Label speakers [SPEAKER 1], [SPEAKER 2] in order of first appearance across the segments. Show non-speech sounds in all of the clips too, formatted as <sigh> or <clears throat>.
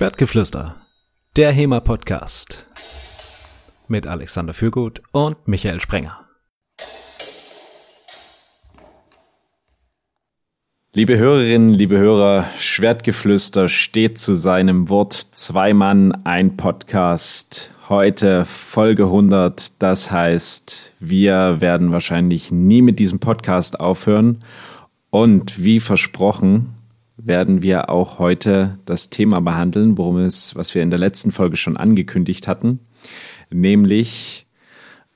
[SPEAKER 1] Schwertgeflüster, der HEMA-Podcast mit Alexander Fürgut und Michael Sprenger. Liebe Hörerinnen, liebe Hörer, Schwertgeflüster steht zu seinem Wort. Zwei Mann, ein Podcast. Heute Folge 100. Das heißt, wir werden wahrscheinlich nie mit diesem Podcast aufhören. Und wie versprochen, werden wir auch heute das Thema behandeln, worum es, was wir in der letzten Folge schon angekündigt hatten, nämlich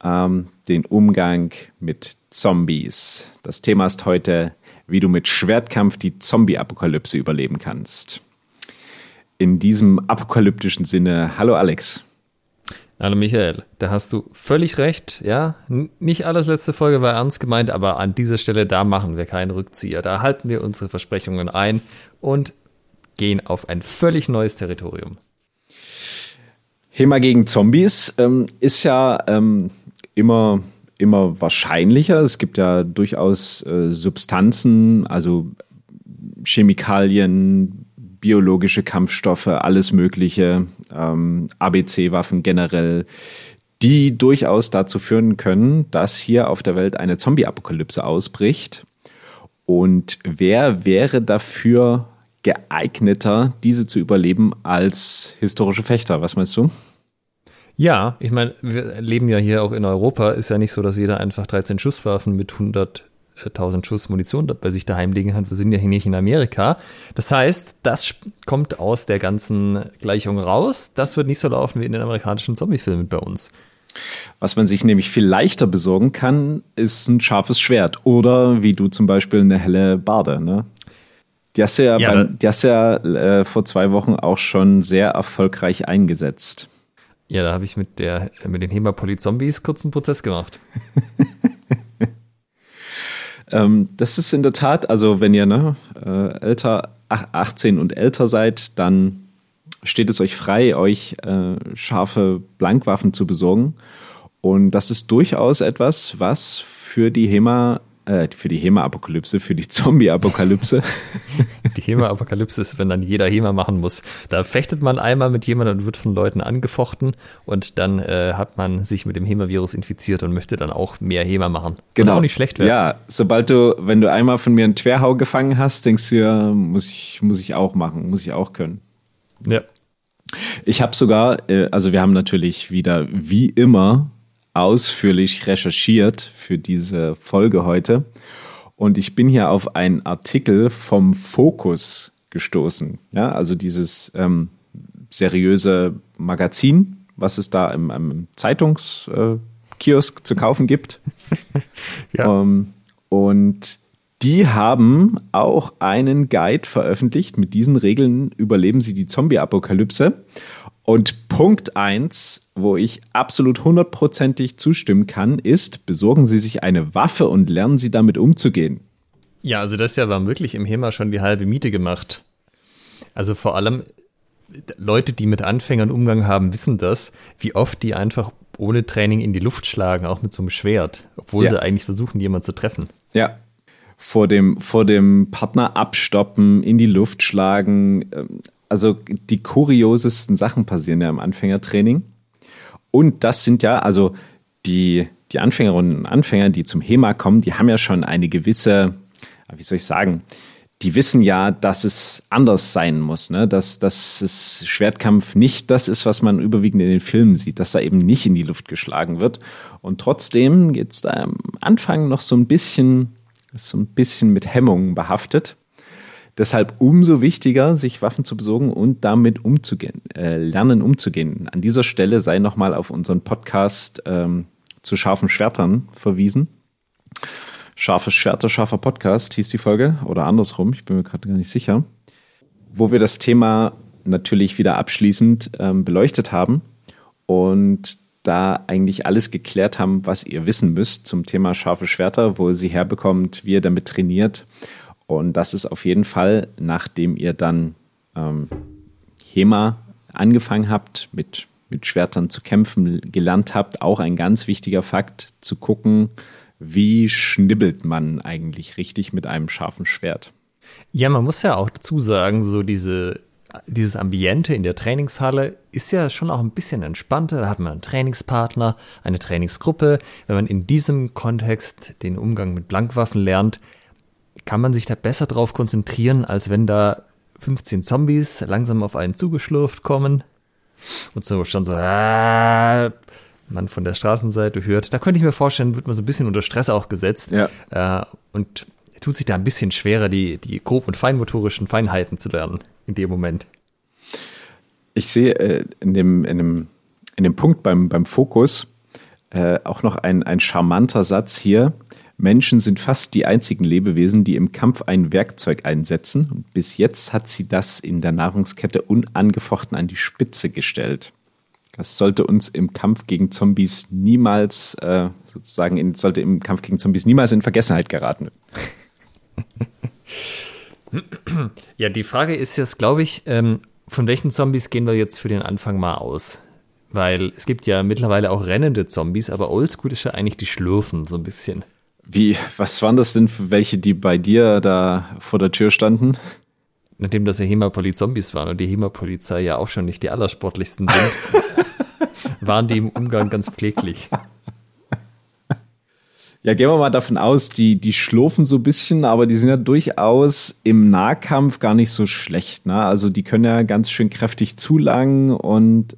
[SPEAKER 1] ähm, den Umgang mit Zombies. Das Thema ist heute, wie du mit Schwertkampf die Zombie-Apokalypse überleben kannst. In diesem apokalyptischen Sinne, hallo Alex.
[SPEAKER 2] Hallo Michael, da hast du völlig recht. Ja, nicht alles letzte Folge war ernst gemeint, aber an dieser Stelle, da machen wir keinen Rückzieher. Da halten wir unsere Versprechungen ein und gehen auf ein völlig neues Territorium.
[SPEAKER 1] HEMA gegen Zombies ähm, ist ja ähm, immer, immer wahrscheinlicher. Es gibt ja durchaus äh, Substanzen, also Chemikalien, biologische Kampfstoffe, alles Mögliche, ähm, ABC-Waffen generell, die durchaus dazu führen können, dass hier auf der Welt eine Zombie-Apokalypse ausbricht. Und wer wäre dafür geeigneter, diese zu überleben, als historische Fechter? Was meinst du?
[SPEAKER 2] Ja, ich meine, wir leben ja hier auch in Europa. Ist ja nicht so, dass jeder einfach 13 Schusswaffen mit 100 1000 Schuss Munition bei sich daheim liegen hat. Wir sind ja hier nicht in Amerika. Das heißt, das kommt aus der ganzen Gleichung raus. Das wird nicht so laufen wie in den amerikanischen Zombie-Filmen bei uns.
[SPEAKER 1] Was man sich nämlich viel leichter besorgen kann, ist ein scharfes Schwert oder wie du zum Beispiel eine helle Barde. Ne? Die hast du ja, ja, beim, die hast ja äh, vor zwei Wochen auch schon sehr erfolgreich eingesetzt.
[SPEAKER 2] Ja, da habe ich mit, der, mit den Hemapoly-Zombies kurz einen Prozess gemacht. <laughs>
[SPEAKER 1] Ähm, das ist in der Tat, also wenn ihr ne, äh, älter, 18 und älter seid, dann steht es euch frei, euch äh, scharfe Blankwaffen zu besorgen. Und das ist durchaus etwas, was für die HEMA äh, für die HEMA-Apokalypse, für die Zombie-Apokalypse. <laughs> <laughs>
[SPEAKER 2] die HEMA-Apokalypse ist, wenn dann jeder HEMA machen muss. Da fechtet man einmal mit jemandem und wird von Leuten angefochten und dann äh, hat man sich mit dem HEMA-Virus infiziert und möchte dann auch mehr HEMA machen.
[SPEAKER 1] Genau.
[SPEAKER 2] Was
[SPEAKER 1] auch nicht schlecht wäre. Ja, sobald du, wenn du einmal von mir einen Twerhau gefangen hast, denkst du ja, muss ich, muss ich auch machen, muss ich auch können.
[SPEAKER 2] Ja.
[SPEAKER 1] Ich habe sogar, äh, also wir haben natürlich wieder wie immer ausführlich recherchiert für diese Folge heute. Und ich bin hier auf einen Artikel vom Focus gestoßen. Ja, also dieses ähm, seriöse Magazin, was es da im, im Zeitungskiosk äh, zu kaufen gibt. <laughs> ja. Ähm, und die haben auch einen Guide veröffentlicht. Mit diesen Regeln überleben sie die Zombie-Apokalypse. Und Punkt eins, wo ich absolut hundertprozentig zustimmen kann, ist, besorgen Sie sich eine Waffe und lernen Sie damit umzugehen.
[SPEAKER 2] Ja, also das ja war wirklich im HEMA schon die halbe Miete gemacht. Also vor allem Leute, die mit Anfängern Umgang haben, wissen das, wie oft die einfach ohne Training in die Luft schlagen, auch mit so einem Schwert, obwohl ja. sie eigentlich versuchen, jemanden zu treffen.
[SPEAKER 1] Ja. Vor dem, vor dem Partner abstoppen, in die Luft schlagen, ähm, also die kuriosesten Sachen passieren ja im Anfängertraining. Und das sind ja, also die, die Anfängerinnen und Anfänger, die zum HEMA kommen, die haben ja schon eine gewisse, wie soll ich sagen, die wissen ja, dass es anders sein muss, ne? dass, dass es Schwertkampf nicht das ist, was man überwiegend in den Filmen sieht, dass da eben nicht in die Luft geschlagen wird. Und trotzdem geht es da am Anfang noch so ein bisschen, so ein bisschen mit Hemmungen behaftet. Deshalb umso wichtiger, sich Waffen zu besorgen und damit umzugehen, äh, lernen umzugehen. An dieser Stelle sei nochmal auf unseren Podcast ähm, zu scharfen Schwertern verwiesen. Scharfe Schwerter, scharfer Podcast hieß die Folge oder andersrum, ich bin mir gerade gar nicht sicher, wo wir das Thema natürlich wieder abschließend ähm, beleuchtet haben und da eigentlich alles geklärt haben, was ihr wissen müsst zum Thema scharfe Schwerter, wo ihr sie herbekommt, wie ihr damit trainiert und das ist auf jeden Fall, nachdem ihr dann ähm, HEMA angefangen habt, mit, mit Schwertern zu kämpfen, gelernt habt, auch ein ganz wichtiger Fakt, zu gucken, wie schnibbelt man eigentlich richtig mit einem scharfen Schwert.
[SPEAKER 2] Ja, man muss ja auch dazu sagen, so diese dieses Ambiente in der Trainingshalle ist ja schon auch ein bisschen entspannter. Da hat man einen Trainingspartner, eine Trainingsgruppe. Wenn man in diesem Kontext den Umgang mit Blankwaffen lernt, kann man sich da besser drauf konzentrieren, als wenn da 15 Zombies langsam auf einen zugeschlurft kommen und so schon so äh, man von der Straßenseite hört. Da könnte ich mir vorstellen, wird man so ein bisschen unter Stress auch gesetzt
[SPEAKER 1] Ja.
[SPEAKER 2] äh, und tut sich da ein bisschen schwerer, die, die grob- und feinmotorischen Feinheiten zu lernen in dem Moment.
[SPEAKER 1] Ich sehe äh, in, dem, in, dem, in dem Punkt beim, beim Fokus äh, auch noch ein, ein charmanter Satz hier. Menschen sind fast die einzigen Lebewesen, die im Kampf ein Werkzeug einsetzen. Und bis jetzt hat sie das in der Nahrungskette unangefochten an die Spitze gestellt. Das sollte uns im Kampf gegen Zombies niemals, äh, sozusagen, in, sollte im Kampf gegen Zombies niemals in Vergessenheit geraten. <clears throat>
[SPEAKER 2] Ja, die Frage ist jetzt, glaube ich, ähm, von welchen Zombies gehen wir jetzt für den Anfang mal aus? Weil es gibt ja mittlerweile auch rennende Zombies, aber oldschool ist ja eigentlich die Schlürfen so ein bisschen.
[SPEAKER 1] Wie, was waren das denn für welche, die bei dir da vor der Tür standen?
[SPEAKER 2] Nachdem das ja Hemapoli-Zombies waren und die Hemapolizei ja auch schon nicht die allersportlichsten sind, <laughs> waren die im Umgang ganz pfleglich.
[SPEAKER 1] Ja, gehen wir mal davon aus, die, die schlurfen so ein bisschen, aber die sind ja durchaus im Nahkampf gar nicht so schlecht. Ne? Also die können ja ganz schön kräftig zulangen und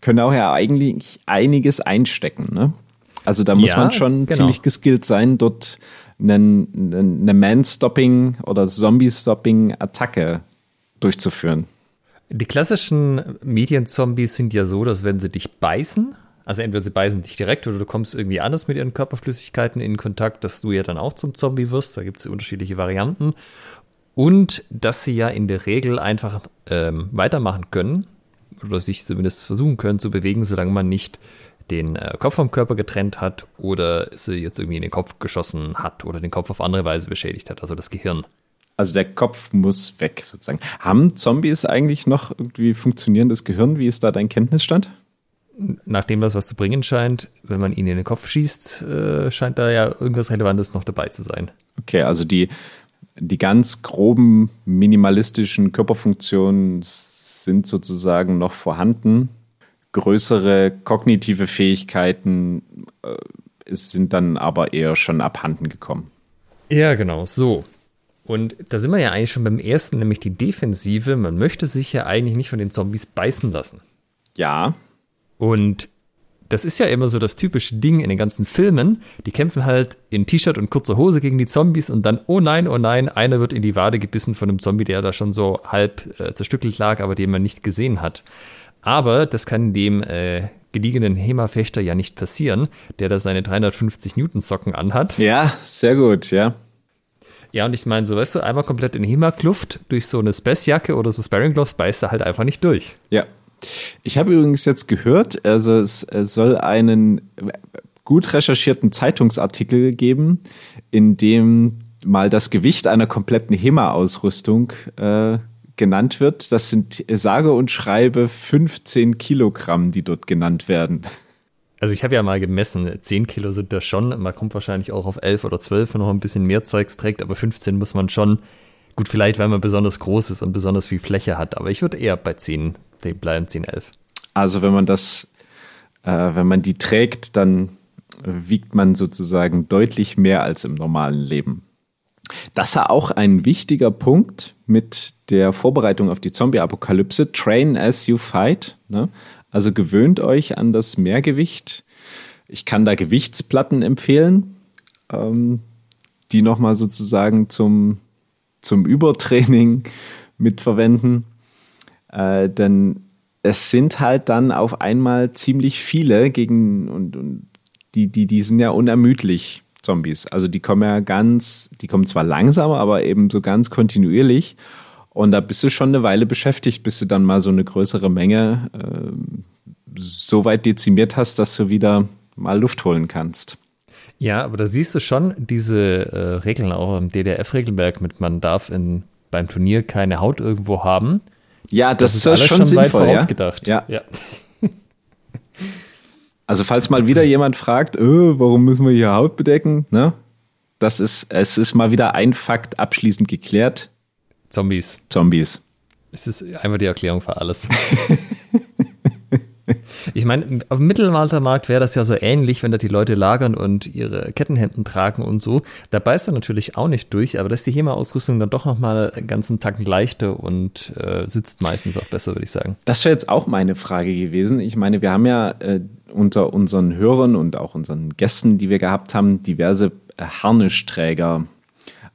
[SPEAKER 1] können auch ja eigentlich einiges einstecken. Ne? Also da muss
[SPEAKER 2] Ja,
[SPEAKER 1] man schon
[SPEAKER 2] genau.
[SPEAKER 1] ziemlich geskillt sein, dort einen- eine Man-Stopping oder Zombie-Stopping-Attacke durchzuführen.
[SPEAKER 2] Die klassischen Medienzombies sind ja so, dass wenn sie dich beißen, also entweder sie beißen dich direkt oder du kommst irgendwie anders mit ihren Körperflüssigkeiten in Kontakt, dass du ja dann auch zum Zombie wirst. Da gibt es unterschiedliche Varianten. Und dass sie ja in der Regel einfach ähm, weitermachen können oder sich zumindest versuchen können zu bewegen, solange man nicht den äh, Kopf vom Körper getrennt hat oder sie jetzt irgendwie in den Kopf geschossen hat oder den Kopf auf andere Weise beschädigt hat, also das Gehirn.
[SPEAKER 1] Also der Kopf muss weg, sozusagen. Haben Zombies eigentlich noch irgendwie funktionierendes Gehirn? Wie ist da dein Kenntnisstand?
[SPEAKER 2] nachdem das was zu bringen scheint, wenn man ihn in den Kopf schießt, äh, scheint da ja irgendwas Relevantes noch dabei zu sein.
[SPEAKER 1] Okay, also die, die ganz groben minimalistischen Körperfunktionen sind sozusagen noch vorhanden. Größere kognitive Fähigkeiten äh, sind dann aber eher schon abhanden gekommen.
[SPEAKER 2] Ja, genau, so. Und da sind wir ja eigentlich schon beim ersten, nämlich die Defensive. Man möchte sich ja eigentlich nicht von den Zombies beißen lassen.
[SPEAKER 1] Ja,
[SPEAKER 2] Und das ist ja immer so das typische Ding in den ganzen Filmen. Die kämpfen halt in T-Shirt und kurzer Hose gegen die Zombies und dann, oh nein, oh nein, einer wird in die Wade gebissen von einem Zombie, der da schon so halb äh, zerstückelt lag, aber den man nicht gesehen hat. Aber das kann dem äh, gediegenen Hema-Fechter ja nicht passieren, der da seine 350 Newton Socken anhat.
[SPEAKER 1] ja, sehr gut, ja.
[SPEAKER 2] Ja, und ich meine, so weißt du, einmal komplett in Hema-Kluft durch so eine Space-Jacke oder so Sparring Gloves beißt er halt einfach nicht durch.
[SPEAKER 1] Ja. Ich habe übrigens jetzt gehört, also es, es soll einen gut recherchierten Zeitungsartikel geben, in dem mal das Gewicht einer kompletten HEMA-Ausrüstung äh, genannt wird. Das sind sage und schreibe 15 Kilogramm, die dort genannt werden.
[SPEAKER 2] Also ich habe ja mal gemessen, 10 Kilo sind das schon. Man kommt wahrscheinlich auch auf 11 oder 12, wenn man noch ein bisschen mehr Zeugs trägt, aber 15 muss man schon. Gut, vielleicht, weil man besonders groß ist und besonders viel Fläche hat, aber ich würde eher bei 10 bleiben, 10, 11.
[SPEAKER 1] Also wenn man das, äh, wenn man die trägt, dann wiegt man sozusagen deutlich mehr als im normalen Leben. Das ist ja auch ein wichtiger Punkt mit der Vorbereitung auf die Zombie-Apokalypse. Train as you fight. Ne? Also gewöhnt euch an das Mehrgewicht. Ich kann da Gewichtsplatten empfehlen, ähm, die nochmal sozusagen zum, zum Übertraining <laughs> mitverwenden. Äh, denn es sind halt dann auf einmal ziemlich viele gegen und, und die, die, die sind ja unermüdlich, Zombies. Also die kommen ja ganz, die kommen zwar langsamer, aber eben so ganz kontinuierlich. Und da bist du schon eine Weile beschäftigt, bis du dann mal so eine größere Menge äh, so weit dezimiert hast, dass du wieder mal Luft holen kannst.
[SPEAKER 2] Ja, aber da siehst du schon diese äh, Regeln auch im DDF-Regelwerk mit, man darf in, beim Turnier keine Haut irgendwo haben.
[SPEAKER 1] Ja, das, ist,
[SPEAKER 2] alles
[SPEAKER 1] schon,
[SPEAKER 2] weit
[SPEAKER 1] sinnvoll. Ja?
[SPEAKER 2] vorausgedacht.
[SPEAKER 1] Ja.
[SPEAKER 2] ja.
[SPEAKER 1] Also falls mal wieder jemand fragt, äh, warum müssen wir hier Haut bedecken, ne? Das ist, es ist mal wieder ein Fakt abschließend geklärt.
[SPEAKER 2] Zombies.
[SPEAKER 1] Zombies.
[SPEAKER 2] Es ist einfach die Erklärung für alles. <laughs> Ich meine, auf dem Mittelaltermarkt wäre das ja so ähnlich, wenn da die Leute lagern und ihre Kettenhemden tragen und so. Da beißt er natürlich auch nicht durch, aber da ist die HEMA-Ausrüstung dann doch nochmal einen ganzen Tacken leichter und äh, sitzt meistens auch besser, würde ich sagen.
[SPEAKER 1] Das wäre jetzt auch meine Frage gewesen. Ich meine, wir haben ja äh, unter unseren Hörern und auch unseren Gästen, die wir gehabt haben, diverse äh, Harnischträger.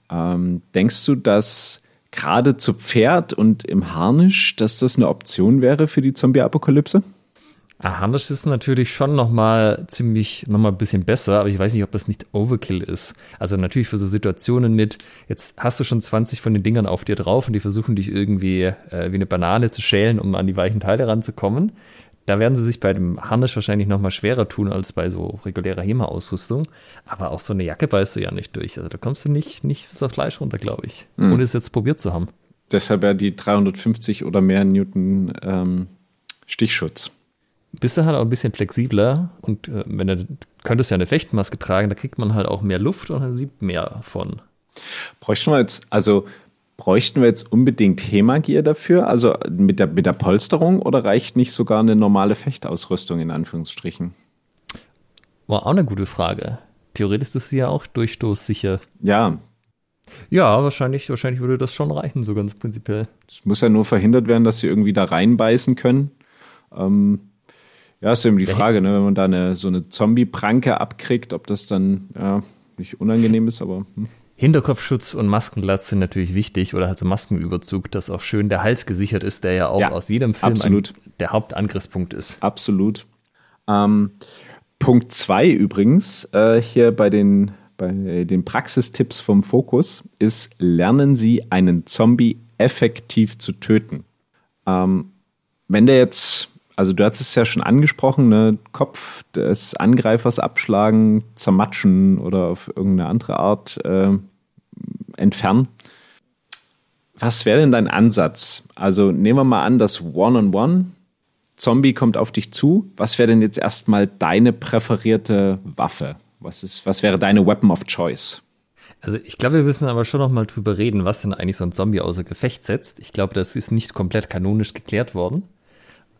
[SPEAKER 1] Ähm, denkst du, dass gerade zu Pferd und im Harnisch, dass das eine Option wäre für die Zombie-Apokalypse?
[SPEAKER 2] Ah, Harnisch ist natürlich schon nochmal ziemlich, nochmal ein bisschen besser, aber ich weiß nicht, ob das nicht Overkill ist. Also natürlich für so Situationen mit, jetzt hast du schon 20 von den Dingern auf dir drauf und die versuchen dich irgendwie äh, wie eine Banane zu schälen, um an die weichen Teile ranzukommen. Da werden sie sich bei dem Harnisch wahrscheinlich nochmal schwerer tun als bei so regulärer HEMA-Ausrüstung. Aber auch so eine Jacke beißt du ja nicht durch. Also da kommst du nicht, nicht bis auf Fleisch runter, glaube ich. Mhm. Ohne es jetzt probiert zu haben.
[SPEAKER 1] Deshalb ja die 350 oder mehr Newton ähm, Stichschutz
[SPEAKER 2] bist du halt auch ein bisschen flexibler und äh, wenn du könntest ja eine Fechtmaske tragen, da kriegt man halt auch mehr Luft und dann sieht mehr von.
[SPEAKER 1] Bräuchten wir jetzt, also bräuchten wir jetzt unbedingt Hemagier dafür, also mit der, mit der Polsterung oder reicht nicht sogar eine normale Fechtausrüstung in Anführungsstrichen?
[SPEAKER 2] War auch eine gute Frage. Theoretisch ist sie ja auch durchstoßsicher.
[SPEAKER 1] Ja.
[SPEAKER 2] Ja, wahrscheinlich, wahrscheinlich würde das schon reichen, so ganz prinzipiell.
[SPEAKER 1] Es muss ja nur verhindert werden, dass sie irgendwie da reinbeißen können. Ähm, ja, ist eben die Frage, ne, wenn man da eine, so eine Zombie-Pranke abkriegt, ob das dann ja, nicht unangenehm ist, aber. Hm.
[SPEAKER 2] Hinterkopfschutz und Maskenlatz sind natürlich wichtig oder halt so Maskenüberzug, dass auch schön der Hals gesichert ist, der ja auch ja, aus jedem Film ein, der Hauptangriffspunkt ist.
[SPEAKER 1] Absolut. Ähm, Punkt 2 übrigens, äh, hier bei den, bei den Praxistipps vom Fokus, ist, lernen Sie einen Zombie effektiv zu töten. Ähm, wenn der jetzt also du hast es ja schon angesprochen, ne? Kopf des Angreifers abschlagen, zermatschen oder auf irgendeine andere Art äh, entfernen. Was wäre denn dein Ansatz? Also nehmen wir mal an, das One-on-One, -on -One, Zombie kommt auf dich zu. Was wäre denn jetzt erstmal deine präferierte Waffe? Was, ist, was wäre deine Weapon of Choice?
[SPEAKER 2] Also ich glaube, wir müssen aber schon noch mal drüber reden, was denn eigentlich so ein Zombie außer Gefecht setzt. Ich glaube, das ist nicht komplett kanonisch geklärt worden.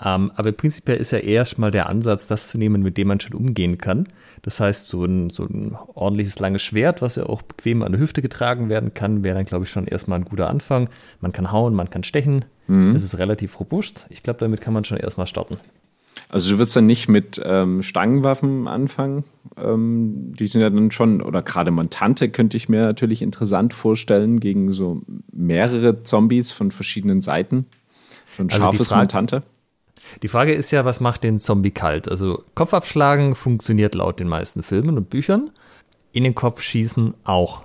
[SPEAKER 2] Ähm, aber prinzipiell ist ja erstmal der Ansatz, das zu nehmen, mit dem man schon umgehen kann. Das heißt, so ein, so ein ordentliches langes Schwert, was ja auch bequem an der Hüfte getragen werden kann, wäre dann, glaube ich, schon erstmal ein guter Anfang. Man kann hauen, man kann stechen. Mhm. Es ist relativ robust. Ich glaube, damit kann man schon erstmal starten.
[SPEAKER 1] Also du wirst dann nicht mit ähm, Stangenwaffen anfangen. Ähm, die sind ja dann schon, oder gerade Montante könnte ich mir natürlich interessant vorstellen, gegen so mehrere Zombies von verschiedenen Seiten. So ein also scharfes Montante.
[SPEAKER 2] Die Frage ist ja, was macht den Zombie kalt? Also Kopfabschlagen funktioniert laut den meisten Filmen und Büchern. In den Kopf schießen auch.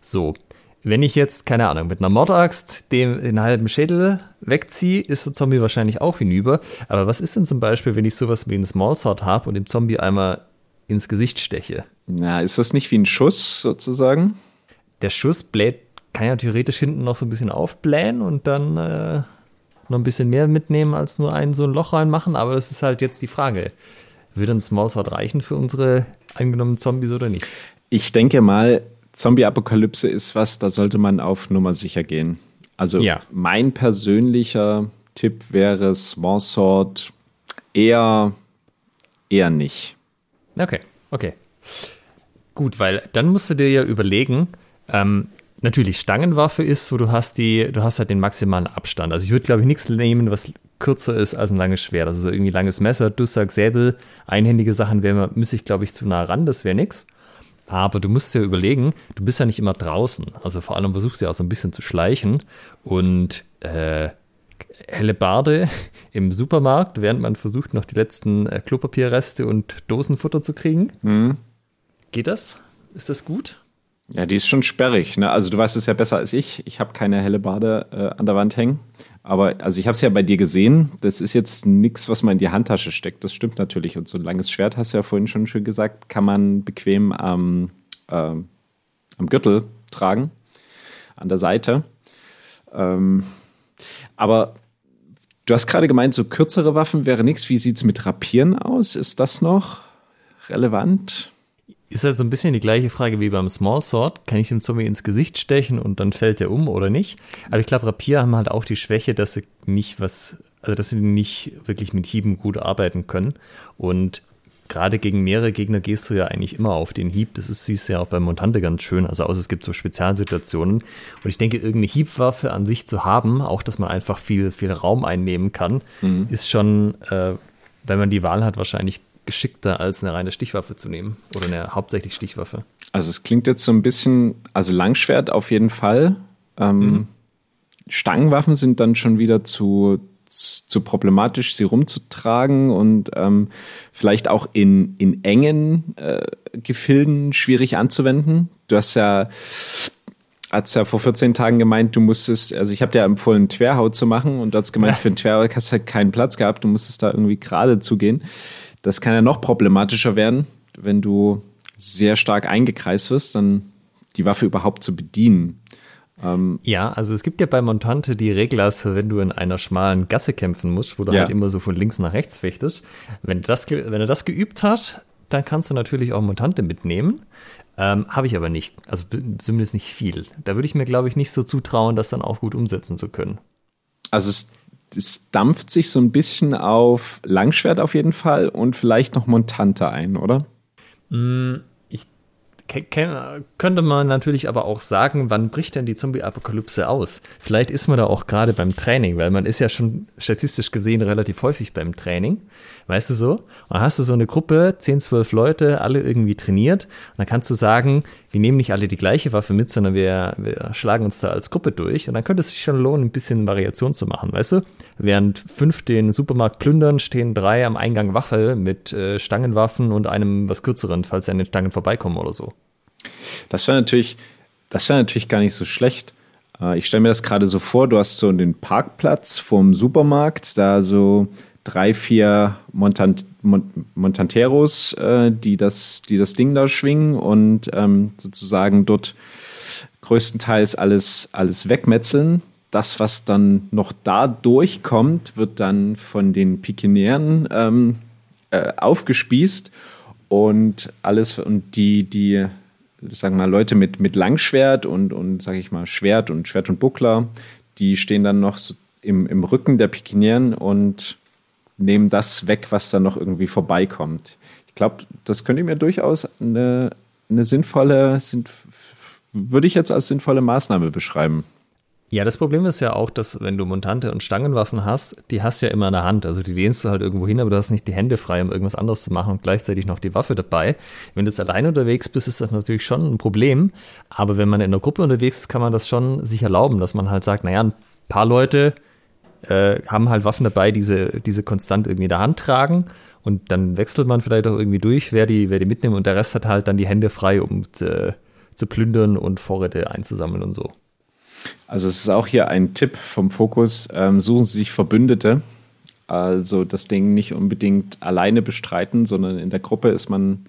[SPEAKER 2] So, wenn ich jetzt, keine Ahnung, mit einer Mordaxt dem den halben Schädel wegziehe, ist der Zombie wahrscheinlich auch hinüber. Aber was ist denn zum Beispiel, wenn ich sowas wie einen Smallsword habe und dem Zombie einmal ins Gesicht steche?
[SPEAKER 1] Na, ist das nicht wie ein Schuss sozusagen?
[SPEAKER 2] Der Schuss bläht, kann ja theoretisch hinten noch so ein bisschen aufblähen und dann äh, noch ein bisschen mehr mitnehmen als nur ein so ein Loch reinmachen, aber das ist halt jetzt die Frage. Wird ein Smallsword reichen für unsere angenommenen Zombies oder nicht?
[SPEAKER 1] Ich denke mal, Zombie-Apokalypse ist was, da sollte man auf Nummer sicher gehen. Also ja. mein persönlicher Tipp wäre Smallsword eher, eher nicht.
[SPEAKER 2] Okay, okay. Gut, weil dann musst du dir ja überlegen, ähm, natürlich Stangenwaffe ist, wo du hast die, du hast halt den maximalen Abstand. Also ich würde, glaube ich, nichts nehmen, was kürzer ist als ein langes Schwert. Also so irgendwie langes Messer, Dussack, Säbel, einhändige Sachen wäre, müsste ich, glaube ich, zu nah ran, das wäre nichts. Aber du musst dir überlegen, du bist ja nicht immer draußen. Also vor allem versuchst du ja auch so ein bisschen zu schleichen und äh, helle Barde <laughs> im Supermarkt, während man versucht, noch die letzten äh, Klopapierreste und Dosenfutter zu kriegen. Mhm. Geht das? Ist das gut?
[SPEAKER 1] Ja, die ist schon sperrig. Ne? Also du weißt es ja besser als ich. Ich habe keine helle Bade äh, an der Wand hängen. Aber also ich habe es ja bei dir gesehen. Das ist jetzt nichts, was man in die Handtasche steckt. Das stimmt natürlich. Und so ein langes Schwert, hast du ja vorhin schon schön gesagt, kann man bequem am, äh, am Gürtel tragen, an der Seite. Ähm, aber du hast gerade gemeint, so kürzere Waffen wäre nichts. Wie sieht es mit Rapieren aus? Ist das noch relevant?
[SPEAKER 2] Ist halt so ein bisschen die gleiche Frage wie beim Small Sword. Kann ich dem Zombie ins Gesicht stechen und dann fällt er um oder nicht? Aber ich glaube, Rapier haben halt auch die Schwäche, dass sie nicht was, also dass sie nicht wirklich mit Hieben gut arbeiten können. Und gerade gegen mehrere Gegner gehst du ja eigentlich immer auf den Hieb. Das ist, siehst du ja auch bei Montante ganz schön. Also außer es gibt so Spezialsituationen. Und ich denke, irgendeine Hiebwaffe an sich zu haben, auch dass man einfach viel, viel Raum einnehmen kann, mhm. ist schon, äh, wenn man die Wahl hat, wahrscheinlich geschickter, als eine reine Stichwaffe zu nehmen oder eine hauptsächlich Stichwaffe.
[SPEAKER 1] Also es klingt jetzt so ein bisschen, also Langschwert auf jeden Fall. Ähm, mhm. Stangenwaffen sind dann schon wieder zu, zu problematisch, sie rumzutragen und ähm, vielleicht auch in, in engen äh, Gefilden schwierig anzuwenden. Du hast ja, hast ja vor 14 Tagen gemeint, du musstest, also ich habe dir empfohlen, Twerhaut zu machen und du hast gemeint, ja. für ein Twerhaut hast du halt keinen Platz gehabt, du musstest da irgendwie gerade zugehen. Das kann ja noch problematischer werden, wenn du sehr stark eingekreist wirst, dann die Waffe überhaupt zu bedienen.
[SPEAKER 2] Ähm ja, also es gibt ja bei Montante die Reglas für wenn du in einer schmalen Gasse kämpfen musst, wo du ja. halt immer so von links nach rechts fechtest. Wenn du das, wenn du das geübt hast, dann kannst du natürlich auch Montante mitnehmen. Ähm, Habe ich aber nicht. Also zumindest nicht viel. Da würde ich mir, glaube ich, nicht so zutrauen, das dann auch gut umsetzen zu können.
[SPEAKER 1] Also es es dampft sich so ein bisschen auf Langschwert auf jeden Fall und vielleicht noch Montante ein, oder?
[SPEAKER 2] Mm, ich könnte man natürlich aber auch sagen, wann bricht denn die Zombie-Apokalypse aus? Vielleicht ist man da auch gerade beim Training, weil man ist ja schon statistisch gesehen relativ häufig beim Training. Weißt du so? Und dann hast du so eine Gruppe, 10, 12 Leute, alle irgendwie trainiert. Und dann kannst du sagen, wir nehmen nicht alle die gleiche Waffe mit, sondern wir, wir schlagen uns da als Gruppe durch. Und dann könnte es sich schon lohnen, ein bisschen Variation zu machen, weißt du? Während fünf den Supermarkt plündern, stehen drei am Eingang Waffe mit äh, Stangenwaffen und einem was kürzeren, falls sie an den Stangen vorbeikommen oder so.
[SPEAKER 1] Das wäre natürlich, das natürlich gar nicht so schlecht. Äh, ich stelle mir das gerade so vor, du hast so den Parkplatz vom Supermarkt, da so drei, vier Montant Montanteros, äh, die, das, die das Ding da schwingen und ähm, sozusagen dort größtenteils alles, alles wegmetzeln. Das, was dann noch da durchkommt, wird dann von den Pikinären ähm, äh, aufgespießt und alles und die, die, sagen wir mal, Leute mit, mit Langschwert und, und sage ich mal, Schwert und Schwert und Buckler, die stehen dann noch so im, im Rücken der Pikinären und nehmen das weg, was da noch irgendwie vorbeikommt. Ich glaube, das könnte mir durchaus eine, eine sinnvolle, sind, würde ich jetzt als sinnvolle Maßnahme beschreiben.
[SPEAKER 2] Ja, das Problem ist ja auch, dass wenn du Montante und Stangenwaffen hast, die hast du ja immer in der Hand. Also die lehnst du halt irgendwo hin, aber du hast nicht die Hände frei, um irgendwas anderes zu machen und gleichzeitig noch die Waffe dabei. Wenn du jetzt allein unterwegs bist, ist das natürlich schon ein Problem. Aber wenn man in einer Gruppe unterwegs ist, kann man das schon sich erlauben, dass man halt sagt, naja, ein paar Leute äh, haben halt Waffen dabei, die sie, die sie konstant irgendwie in der Hand tragen. Und dann wechselt man vielleicht auch irgendwie durch, wer die, wer die mitnimmt. Und der Rest hat halt dann die Hände frei, um zu, zu plündern und Vorräte einzusammeln und so.
[SPEAKER 1] Also es ist auch hier ein Tipp vom Fokus. Ähm, suchen Sie sich Verbündete. Also das Ding nicht unbedingt alleine bestreiten, sondern in der Gruppe ist man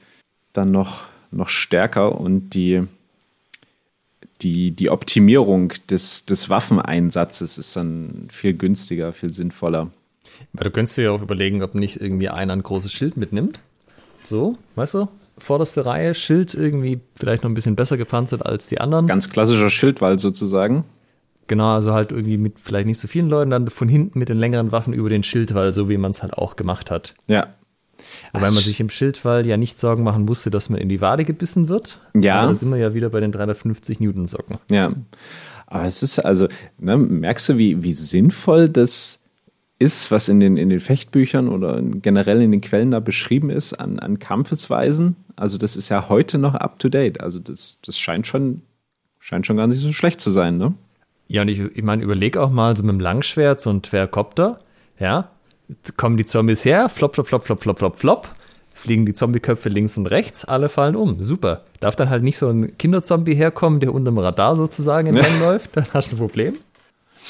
[SPEAKER 1] dann noch, noch stärker und die die, die Optimierung des, des Waffeneinsatzes ist dann viel günstiger, viel sinnvoller.
[SPEAKER 2] Weil du könntest dir ja auch überlegen, ob nicht irgendwie einer ein großes Schild mitnimmt. So, weißt du? Vorderste Reihe, Schild irgendwie vielleicht noch ein bisschen besser gepanzert als die anderen.
[SPEAKER 1] Ganz klassischer Schildwall sozusagen.
[SPEAKER 2] Genau, also halt irgendwie mit vielleicht nicht so vielen Leuten, dann von hinten mit den längeren Waffen über den Schildwall, so wie man es halt auch gemacht hat.
[SPEAKER 1] Ja,
[SPEAKER 2] Wobei man sich im Schildwall ja nicht Sorgen machen musste, dass man in die Wade gebissen wird.
[SPEAKER 1] Ja.
[SPEAKER 2] Da sind wir ja wieder bei den 350 Newton Socken.
[SPEAKER 1] Ja. Aber es ist also, ne, merkst du, wie, wie sinnvoll das ist, was in den, in den Fechtbüchern oder generell in den Quellen da beschrieben ist an, an Kampfesweisen? Also, das ist ja heute noch up to date. Also, das, das scheint schon, scheint schon gar nicht so schlecht zu sein, ne?
[SPEAKER 2] Ja, und ich, ich meine, überleg auch mal so mit dem Langschwert, so ein Twerkopter, ja, kommen die Zombies her, flop, flop, flop, flop, flop, flop, flop, fliegen die Zombieköpfe links und rechts, alle fallen um. Super. Darf dann halt nicht so ein Kinderzombie herkommen, der unter dem Radar sozusagen entlang läuft, dann hast du ein Problem.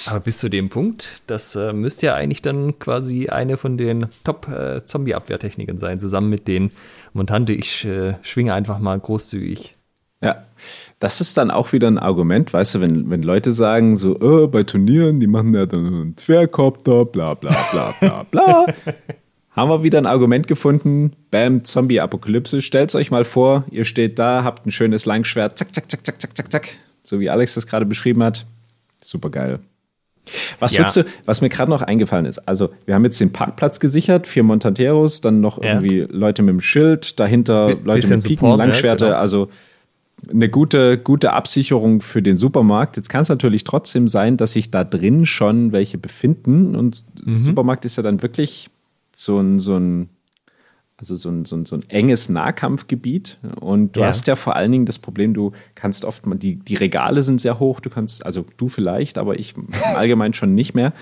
[SPEAKER 2] Aber bis zu dem Punkt, das äh, müsste ja eigentlich dann quasi eine von den Top-Zombie-Abwehrtechniken äh, sein, zusammen mit den Montante. Ich äh, schwinge einfach mal großzügig
[SPEAKER 1] ja, das ist dann auch wieder ein Argument, weißt du, wenn, wenn Leute sagen, so, oh, bei Turnieren, die machen ja dann einen Zwergkopter, bla bla bla bla bla. <laughs> haben wir wieder ein Argument gefunden. Bam, Zombie-Apokalypse. Stellt euch mal vor, ihr steht da, habt ein schönes Langschwert, zack, zack, zack, zack, zack, zack, zack. So wie Alex das gerade beschrieben hat. Super geil. Was ja. du, was mir gerade noch eingefallen ist, also wir haben jetzt den Parkplatz gesichert, vier Montanteros, dann noch ja. irgendwie Leute mit dem Schild, dahinter B Leute mit Piken, Support, Langschwerte, ja, genau. also eine gute, gute Absicherung für den Supermarkt. Jetzt kann es natürlich trotzdem sein, dass sich da drin schon welche befinden und mhm. Supermarkt ist ja dann wirklich so ein, so ein also so ein, so ein, so ein enges Nahkampfgebiet. Und du ja. hast ja vor allen Dingen das Problem, du kannst oft, die, die Regale sind sehr hoch, du kannst, also du vielleicht, aber ich <laughs> allgemein schon nicht mehr.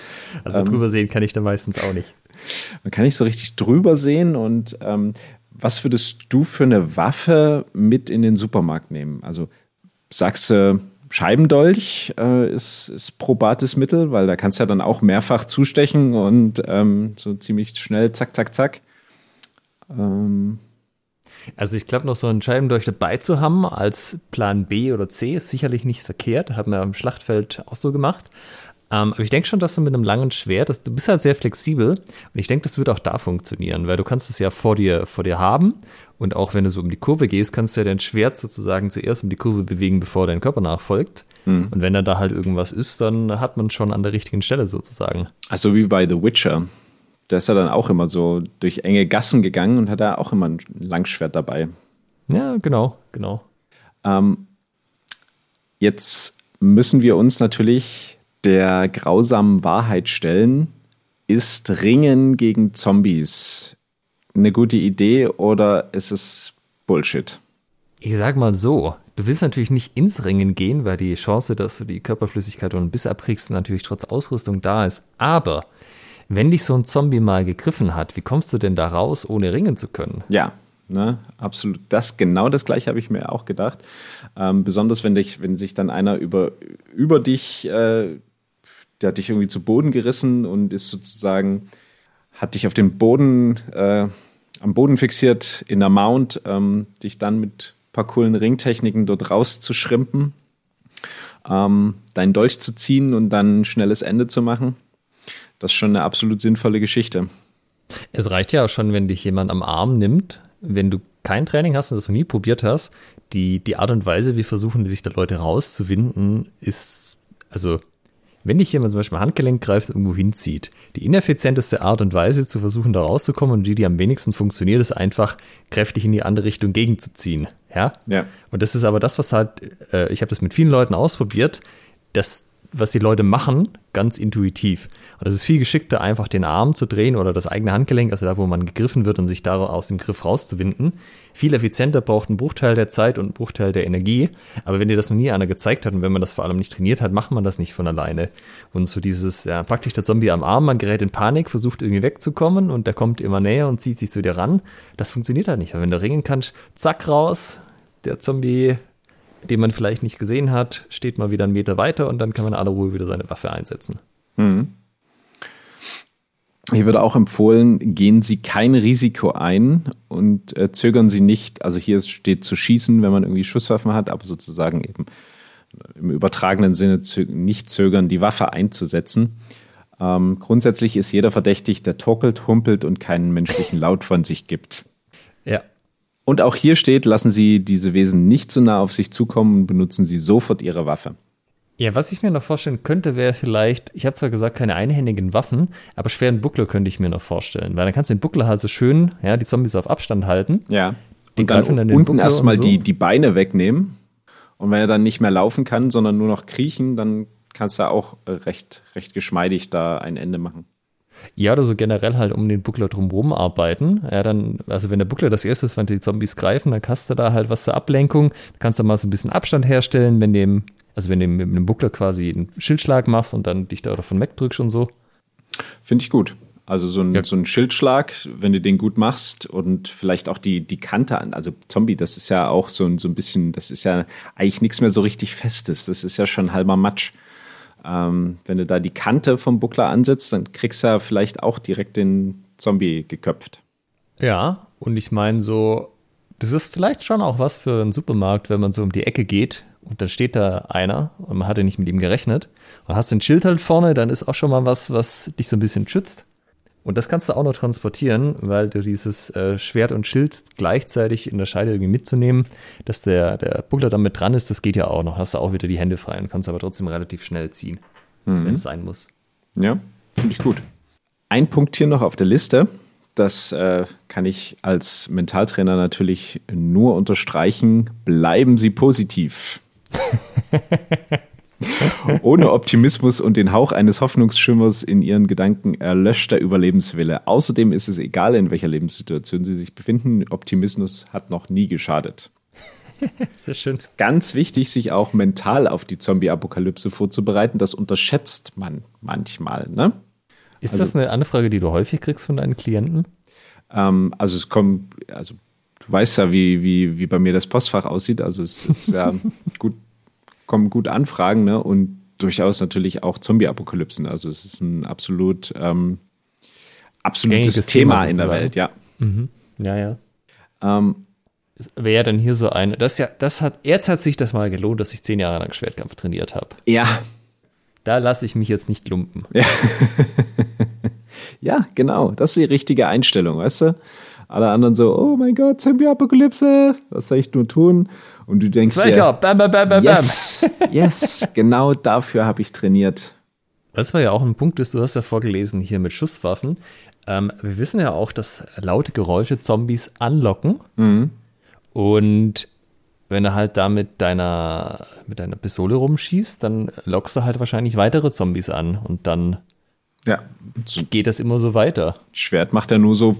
[SPEAKER 2] Also ähm, drüber sehen kann ich da meistens auch nicht.
[SPEAKER 1] Man kann nicht so richtig drüber sehen und ähm, was würdest du für eine Waffe mit in den Supermarkt nehmen? Also sagst du, Scheibendolch äh, ist, ist probates Mittel, weil da kannst du ja dann auch mehrfach zustechen und ähm, so ziemlich schnell zack, zack, zack.
[SPEAKER 2] Ähm. Also ich glaube, noch so einen Scheibendolch dabei zu haben als Plan B oder C ist sicherlich nicht verkehrt. Haben wir am Schlachtfeld auch so gemacht. Ähm, aber ich denke schon, dass du mit einem langen Schwert, das, du bist halt sehr flexibel und ich denke, das wird auch da funktionieren, weil du kannst es ja vor dir, vor dir haben und auch wenn du so um die Kurve gehst, kannst du ja dein Schwert sozusagen zuerst um die Kurve bewegen, bevor dein Körper nachfolgt. Mhm. Und wenn dann da halt irgendwas ist, dann hat man schon an der richtigen Stelle sozusagen.
[SPEAKER 1] Also wie bei The Witcher der ist ja dann auch immer so durch enge Gassen gegangen und hat da auch immer ein Langschwert dabei.
[SPEAKER 2] Ja, genau, genau.
[SPEAKER 1] Ähm, jetzt müssen wir uns natürlich der grausamen Wahrheit stellen. Ist Ringen gegen Zombies eine gute Idee oder ist es Bullshit?
[SPEAKER 2] Ich sag mal so, du willst natürlich nicht ins Ringen gehen, weil die Chance, dass du die Körperflüssigkeit und ein Biss abkriegst, natürlich trotz Ausrüstung da ist. Aber wenn dich so ein Zombie mal gegriffen hat, wie kommst du denn da raus, ohne ringen zu können?
[SPEAKER 1] Ja, Ne, absolut. Das genau das gleiche habe ich mir auch gedacht. Ähm, besonders wenn dich, wenn sich dann einer über, über dich, äh, der hat dich irgendwie zu Boden gerissen und ist sozusagen, hat dich auf den Boden, äh, am Boden fixiert in der Mount, ähm, dich dann mit ein paar coolen Ringtechniken dort rauszuschrimpen, ähm, deinen Dolch zu ziehen und dann ein schnelles Ende zu machen. Das ist schon eine absolut sinnvolle Geschichte.
[SPEAKER 2] Es reicht ja auch schon, wenn dich jemand am Arm nimmt, wenn du kein Training hast und das noch nie probiert hast. Die, die Art und Weise, wie versuchen die sich da Leute rauszuwinden, ist, also, wenn dich jemand zum Beispiel Handgelenk greift und irgendwo hinzieht, die ineffizienteste Art und Weise zu versuchen, da rauszukommen und die, die am wenigsten funktioniert, ist einfach kräftig in die andere Richtung gegenzuziehen. Ja.
[SPEAKER 1] ja.
[SPEAKER 2] Und das ist aber das, was halt, äh, ich habe das mit vielen Leuten ausprobiert, dass was die Leute machen, ganz intuitiv. Und es ist viel geschickter, einfach den Arm zu drehen oder das eigene Handgelenk, also da, wo man gegriffen wird und sich da aus dem Griff rauszuwinden. Viel effizienter braucht ein Bruchteil der Zeit und ein Bruchteil der Energie. Aber wenn dir das noch nie einer gezeigt hat und wenn man das vor allem nicht trainiert hat, macht man das nicht von alleine. Und so dieses, ja, praktisch der Zombie am Arm, man gerät in Panik, versucht irgendwie wegzukommen und der kommt immer näher und zieht sich zu dir ran. Das funktioniert halt nicht. Aber wenn du ringen kannst, zack raus, der Zombie den man vielleicht nicht gesehen hat, steht mal wieder einen Meter weiter und dann kann man in aller Ruhe wieder seine Waffe einsetzen. Mhm.
[SPEAKER 1] Ich würde auch empfohlen, gehen Sie kein Risiko ein und äh, zögern Sie nicht. Also hier steht zu schießen, wenn man irgendwie Schusswaffen hat, aber sozusagen eben im übertragenen Sinne zö nicht zögern, die Waffe einzusetzen. Ähm, grundsätzlich ist jeder verdächtig, der torkelt, humpelt und keinen menschlichen Laut von sich gibt.
[SPEAKER 2] Ja.
[SPEAKER 1] Und auch hier steht, lassen Sie diese Wesen nicht zu nah auf sich zukommen und benutzen Sie sofort Ihre Waffe.
[SPEAKER 2] Ja, was ich mir noch vorstellen könnte, wäre vielleicht, ich habe zwar gesagt, keine einhändigen Waffen, aber schweren Buckler könnte ich mir noch vorstellen. Weil dann kannst du den Buckler halt so schön, ja, die Zombies auf Abstand halten.
[SPEAKER 1] Ja. Die und dann, dann unten erstmal so. die, die Beine wegnehmen. Und wenn er dann nicht mehr laufen kann, sondern nur noch kriechen, dann kannst du auch recht, recht geschmeidig da ein Ende machen.
[SPEAKER 2] Ja, oder so generell halt um den Buckler drumherum arbeiten. Ja, dann, also wenn der Buckler das erste ist, wenn die Zombies greifen, dann hast du da halt was zur Ablenkung. Du kannst da mal so ein bisschen Abstand herstellen, wenn dem, also wenn du mit dem Buckler quasi einen Schildschlag machst und dann dich da davon wegdrückst und so.
[SPEAKER 1] Finde ich gut. Also so ein, ja. so ein Schildschlag, wenn du den gut machst und vielleicht auch die, die Kante an, also Zombie, das ist ja auch so ein, so ein bisschen, das ist ja eigentlich nichts mehr so richtig Festes. Das ist ja schon halber Matsch. Ähm, wenn du da die Kante vom Buckler ansetzt, dann kriegst du ja vielleicht auch direkt den Zombie geköpft.
[SPEAKER 2] Ja, und ich meine so, das ist vielleicht schon auch was für einen Supermarkt, wenn man so um die Ecke geht und dann steht da einer und man hatte nicht mit ihm gerechnet und hast ein Schild halt vorne, dann ist auch schon mal was, was dich so ein bisschen schützt. Und das kannst du auch noch transportieren, weil du dieses äh, Schwert und Schild gleichzeitig in der Scheide irgendwie mitzunehmen, dass der, der Buckler damit dran ist, das geht ja auch noch. Hast du auch wieder die Hände frei und kannst aber trotzdem relativ schnell ziehen, mhm. wenn es sein muss.
[SPEAKER 1] Ja, finde ich gut. Ein Punkt hier noch auf der Liste, das äh, kann ich als Mentaltrainer natürlich nur unterstreichen. Bleiben Sie positiv. <laughs> <laughs> Ohne Optimismus und den Hauch eines Hoffnungsschimmers in ihren Gedanken erlöscht der Überlebenswille. Außerdem ist es egal, in welcher Lebenssituation sie sich befinden. Optimismus hat noch nie geschadet. <laughs>
[SPEAKER 2] Sehr schön. Es
[SPEAKER 1] ist ganz wichtig, sich auch mental auf die Zombie-Apokalypse vorzubereiten. Das unterschätzt man manchmal. Ne?
[SPEAKER 2] Ist also, das eine Anfrage, die du häufig kriegst von deinen Klienten?
[SPEAKER 1] Ähm, also es kommt, also du weißt ja, wie, wie, wie bei mir das Postfach aussieht. Also es ist ja <laughs> gut kommen gut Anfragen ne? und durchaus natürlich auch Zombie-Apokalypsen. Also es ist ein absolut ähm, absolutes Thema, Thema in der Welt, ja.
[SPEAKER 2] Mhm. Ja, ja. Ähm, Wäre dann hier so eine, das ja, das hat, jetzt hat sich das mal gelohnt, dass ich zehn Jahre lang Schwertkampf trainiert habe.
[SPEAKER 1] Ja.
[SPEAKER 2] Da lasse ich mich jetzt nicht lumpen.
[SPEAKER 1] Ja. <laughs> ja, genau. Das ist die richtige Einstellung, weißt du? Alle anderen so, oh mein Gott, Zombie-Apokalypse, was soll ich nur tun? Und du denkst
[SPEAKER 2] dir, bam, bam, bam, bam,
[SPEAKER 1] yes, yes, genau dafür habe ich trainiert.
[SPEAKER 2] Das war ja auch ein Punkt, das du hast ja vorgelesen hier mit Schusswaffen. Ähm, wir wissen ja auch, dass laute Geräusche Zombies anlocken. Mhm. Und wenn du halt da mit deiner, mit deiner Pistole rumschießt, dann lockst du halt wahrscheinlich weitere Zombies an und dann
[SPEAKER 1] ja.
[SPEAKER 2] geht das immer so weiter.
[SPEAKER 1] Schwert macht er nur so.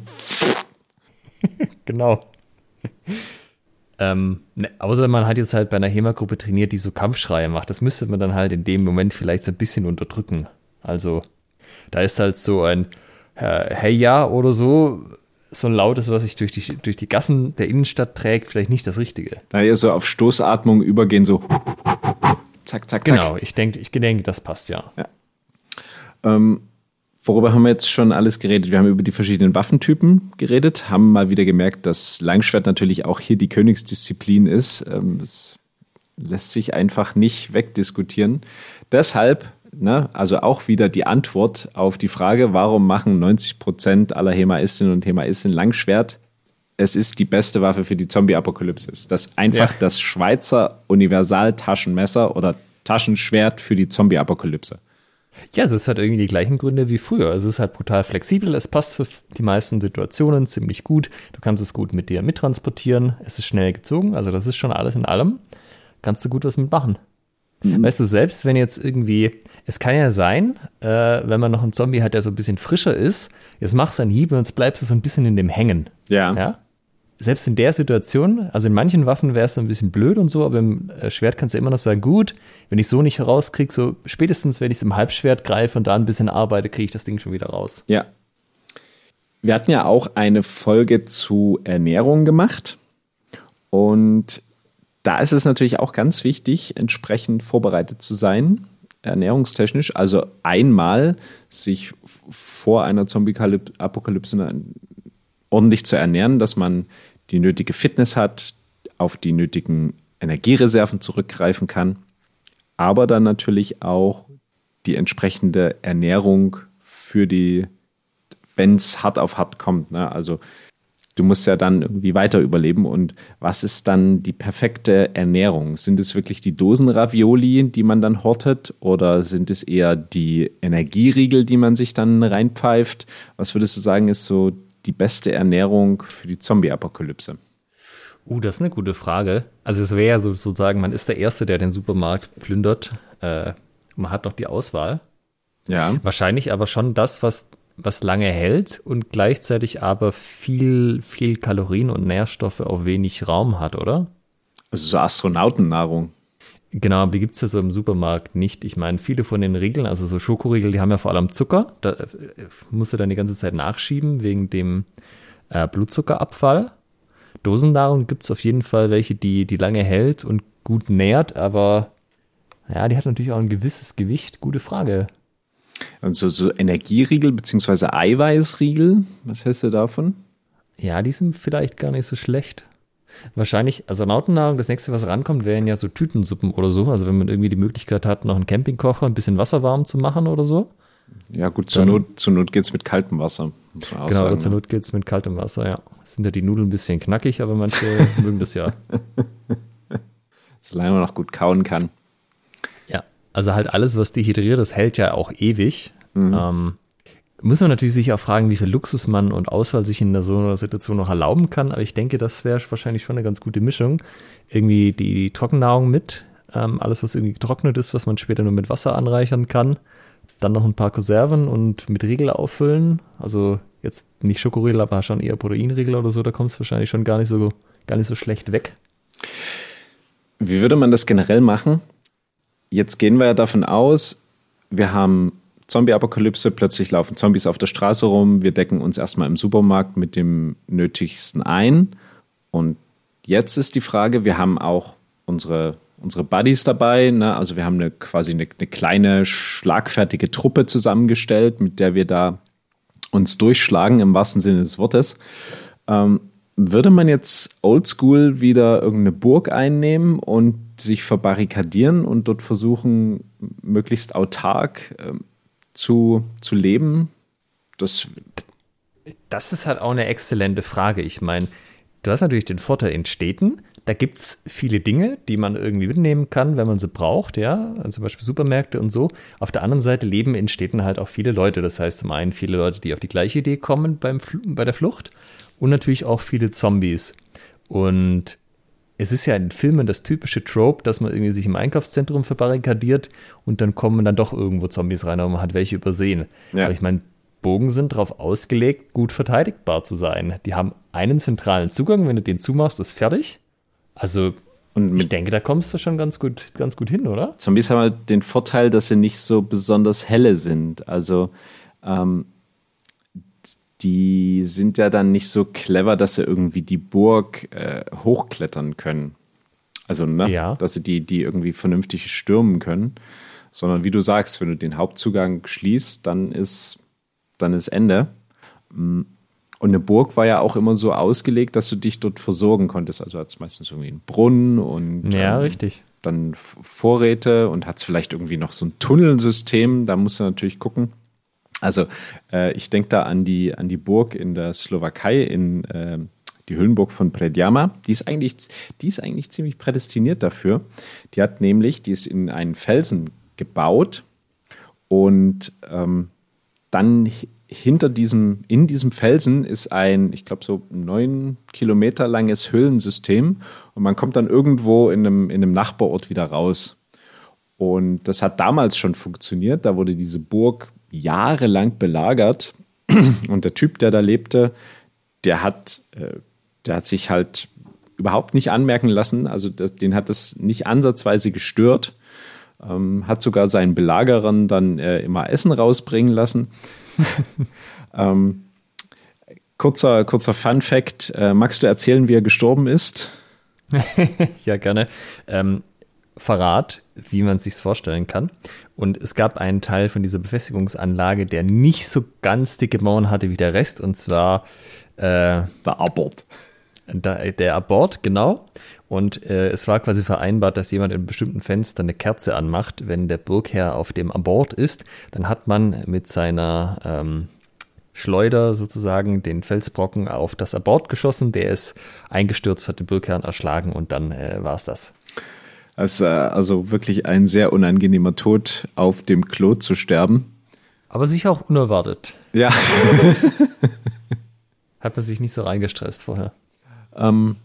[SPEAKER 1] <laughs>
[SPEAKER 2] genau. Ähm, ne, außer man hat jetzt halt bei einer HEMA-Gruppe trainiert, die so Kampfschreie macht. Das müsste man dann halt in dem Moment vielleicht so ein bisschen unterdrücken. Also, da ist halt so ein äh, Hey ja oder so, so ein lautes, was sich durch die, durch die Gassen der Innenstadt trägt, vielleicht nicht das Richtige.
[SPEAKER 1] Da eher so auf Stoßatmung übergehen, so <laughs> zack, zack, zack.
[SPEAKER 2] Genau, ich denke, ich denke, das passt ja.
[SPEAKER 1] ja. Ähm, Worüber haben wir jetzt schon alles geredet? Wir haben über die verschiedenen Waffentypen geredet, haben mal wieder gemerkt, dass Langschwert natürlich auch hier die Königsdisziplin ist. Ähm, es lässt sich einfach nicht wegdiskutieren. Deshalb, ne, also auch wieder die Antwort auf die Frage, warum machen 90 Prozent aller Hemaistinnen und Hemaisten Langschwert? Es ist die beste Waffe für die Zombie-Apokalypse. Das ist einfach ja. das Schweizer Universal-Taschenmesser oder Taschenschwert für die Zombie-Apokalypse.
[SPEAKER 2] Ja, es ist halt irgendwie die gleichen Gründe wie früher. Es ist halt brutal flexibel, es passt für die meisten Situationen ziemlich gut. Du kannst es gut mit dir mittransportieren, es ist schnell gezogen, also das ist schon alles in allem. Kannst du gut was mitmachen. Mhm. Weißt du, selbst wenn jetzt irgendwie, es kann ja sein, äh, wenn man noch einen Zombie hat, der so ein bisschen frischer ist, jetzt machst du einen Hieb und jetzt bleibst du so ein bisschen in dem hängen.
[SPEAKER 1] Ja.
[SPEAKER 2] ja? Selbst in der Situation, also in manchen Waffen wäre es ein bisschen blöd und so, aber im äh, Schwert kannst du immer noch sagen, gut, wenn ich so nicht herauskriege, so spätestens, wenn ich es im Halbschwert greife und da ein bisschen arbeite, kriege ich das Ding schon wieder raus.
[SPEAKER 1] Ja. Wir hatten ja auch eine Folge zu Ernährung gemacht und da ist es natürlich auch ganz wichtig, entsprechend vorbereitet zu sein, ernährungstechnisch. Also einmal sich vor einer Zombie-Apokalypse ordentlich zu ernähren, dass man die nötige Fitness hat, auf die nötigen Energiereserven zurückgreifen kann, aber dann natürlich auch die entsprechende Ernährung für die, wenn es hart auf hart kommt. Ne? Also du musst ja dann irgendwie weiter überleben. Und was ist dann die perfekte Ernährung? Sind es wirklich die Dosenravioli, die man dann hortet? Oder sind es eher die Energieriegel, die man sich dann reinpfeift? Was würdest du sagen, ist so die beste Ernährung für die Zombie-Apokalypse?
[SPEAKER 2] Uh, das ist eine gute Frage. Also es wäre ja sozusagen, man ist der Erste, der den Supermarkt plündert. Äh, man hat noch die Auswahl.
[SPEAKER 1] Ja.
[SPEAKER 2] Wahrscheinlich aber schon das, was, was lange hält und gleichzeitig aber viel, viel Kalorien und Nährstoffe auf wenig Raum hat, oder?
[SPEAKER 1] Also so Astronautennahrung.
[SPEAKER 2] Genau, aber die gibt es ja so im Supermarkt nicht. Ich meine, viele von den Riegeln, also so Schokoriegel, die haben ja vor allem Zucker. Da äh, musst du dann die ganze Zeit nachschieben wegen dem äh, Blutzuckerabfall. Dosennahrung gibt es auf jeden Fall welche, die, die lange hält und gut nährt, aber ja, die hat natürlich auch ein gewisses Gewicht. Gute Frage.
[SPEAKER 1] Und so, so Energieriegel bzw. Eiweißriegel, was hältst du davon?
[SPEAKER 2] Ja, die sind vielleicht gar nicht so schlecht. Wahrscheinlich, also Nautennahrung, das nächste, was rankommt, wären ja so Tütensuppen oder so. Also wenn man irgendwie die Möglichkeit hat, noch einen Campingkocher, ein bisschen Wasser warm zu machen oder so.
[SPEAKER 1] Ja, gut, zur Dann, Not, zur Not geht es mit kaltem Wasser.
[SPEAKER 2] Genau, sagen, zur ne? Not geht es mit kaltem Wasser, ja. Sind ja die Nudeln ein bisschen knackig, aber manche <laughs> mögen das ja. <laughs>
[SPEAKER 1] Solange man noch gut kauen kann.
[SPEAKER 2] Ja, also halt alles, was dehydriert ist, hält ja auch ewig. Mhm. Ähm, muss man natürlich sich auch fragen, wie viel Luxus man und Auswahl sich in so einer Situation noch erlauben kann. Aber ich denke, das wäre wahrscheinlich schon eine ganz gute Mischung. Irgendwie die, die Trockennahrung mit, ähm, alles, was irgendwie getrocknet ist, was man später nur mit Wasser anreichern kann. Dann noch ein paar Konserven und mit Riegel auffüllen. Also jetzt nicht Schokoriegel, aber schon eher Proteinriegel oder so. Da kommt es wahrscheinlich schon gar nicht so, gar nicht so schlecht weg.
[SPEAKER 1] Wie würde man das generell machen? Jetzt gehen wir ja davon aus, wir haben Zombie-Apokalypse, plötzlich laufen Zombies auf der Straße rum, wir decken uns erstmal im Supermarkt mit dem Nötigsten ein. Und jetzt ist die Frage, wir haben auch unsere unsere Buddies dabei. Ne? Also wir haben eine, quasi eine, eine, kleine, schlagfertige Truppe zusammengestellt, mit der wir da uns durchschlagen, im wahrsten Sinne des Wortes. Ähm, würde man jetzt oldschool wieder irgendeine Burg einnehmen und sich verbarrikadieren und dort versuchen, möglichst autark äh, zu, zu leben?
[SPEAKER 2] Das, das ist halt auch eine exzellente Frage. Ich meine, du hast natürlich den Vorteil in Städten, da gibt es viele Dinge, die man irgendwie mitnehmen kann, wenn man sie braucht, ja, also zum Beispiel Supermärkte und so. Auf der anderen Seite leben in Städten halt auch viele Leute. Das heißt zum einen viele Leute, die auf die gleiche Idee kommen beim, bei der Flucht und natürlich auch viele Zombies. Und es ist ja in Filmen das typische Trope, dass man irgendwie sich im Einkaufszentrum verbarrikadiert und dann kommen dann doch irgendwo Zombies rein, aber man hat welche übersehen. Ja. Aber ich meine, Bogen sind darauf ausgelegt, gut verteidigbar zu sein. Die haben einen zentralen Zugang, wenn du den zumachst, ist fertig. Also und ich denke, da kommst du schon ganz gut, ganz gut hin, oder?
[SPEAKER 1] Zombies haben halt den Vorteil, dass sie nicht so besonders helle sind. Also ähm, die sind ja dann nicht so clever, dass sie irgendwie die Burg äh, hochklettern können. Also, ne? Ja. Dass sie die, die irgendwie vernünftig stürmen können. Sondern wie du sagst, wenn du den Hauptzugang schließt, dann ist, dann ist Ende. Mm. Und eine Burg war ja auch immer so ausgelegt, dass du dich dort versorgen konntest. Also hat es meistens irgendwie einen Brunnen und
[SPEAKER 2] ja, ähm, richtig.
[SPEAKER 1] dann Vorräte und hat es vielleicht irgendwie noch so ein Tunnelsystem. Da musst du natürlich gucken. Also äh, ich denke da an die, an die Burg in der Slowakei, in äh, die Höhlenburg von Predjama. Die ist, eigentlich, die ist eigentlich ziemlich prädestiniert dafür. Die hat nämlich, die ist in einen Felsen gebaut und ähm, dann hinter diesem, in diesem Felsen ist ein, ich glaube, so neun Kilometer langes Höhlensystem und man kommt dann irgendwo in einem, in einem Nachbarort wieder raus. Und das hat damals schon funktioniert. Da wurde diese Burg jahrelang belagert <clears throat> und der Typ, der da lebte, der hat, äh, der hat sich halt überhaupt nicht anmerken lassen. Also das, den hat das nicht ansatzweise gestört. Ähm, hat sogar seinen Belagerern dann äh, immer Essen rausbringen lassen. <laughs> ähm, kurzer, kurzer Fun Fact: äh, Magst du erzählen, wie er gestorben ist? <laughs>
[SPEAKER 2] ja, gerne. Ähm, Verrat, wie man es sich vorstellen kann. Und es gab einen Teil von dieser Befestigungsanlage, der nicht so ganz dicke Mauern hatte wie der Rest, und zwar
[SPEAKER 1] äh, der Abort.
[SPEAKER 2] Der, der Abort, genau. Und äh, es war quasi vereinbart, dass jemand in einem bestimmten Fenster eine Kerze anmacht, wenn der Burgherr auf dem Abort ist. Dann hat man mit seiner ähm, Schleuder sozusagen den Felsbrocken auf das Abort geschossen. Der ist eingestürzt, hat den Burgherrn erschlagen und dann äh, war es das.
[SPEAKER 1] Also, also wirklich ein sehr unangenehmer Tod, auf dem Klo zu sterben.
[SPEAKER 2] Aber sicher auch unerwartet.
[SPEAKER 1] Ja. <laughs>
[SPEAKER 2] hat man sich nicht so reingestresst vorher.
[SPEAKER 1] Ähm,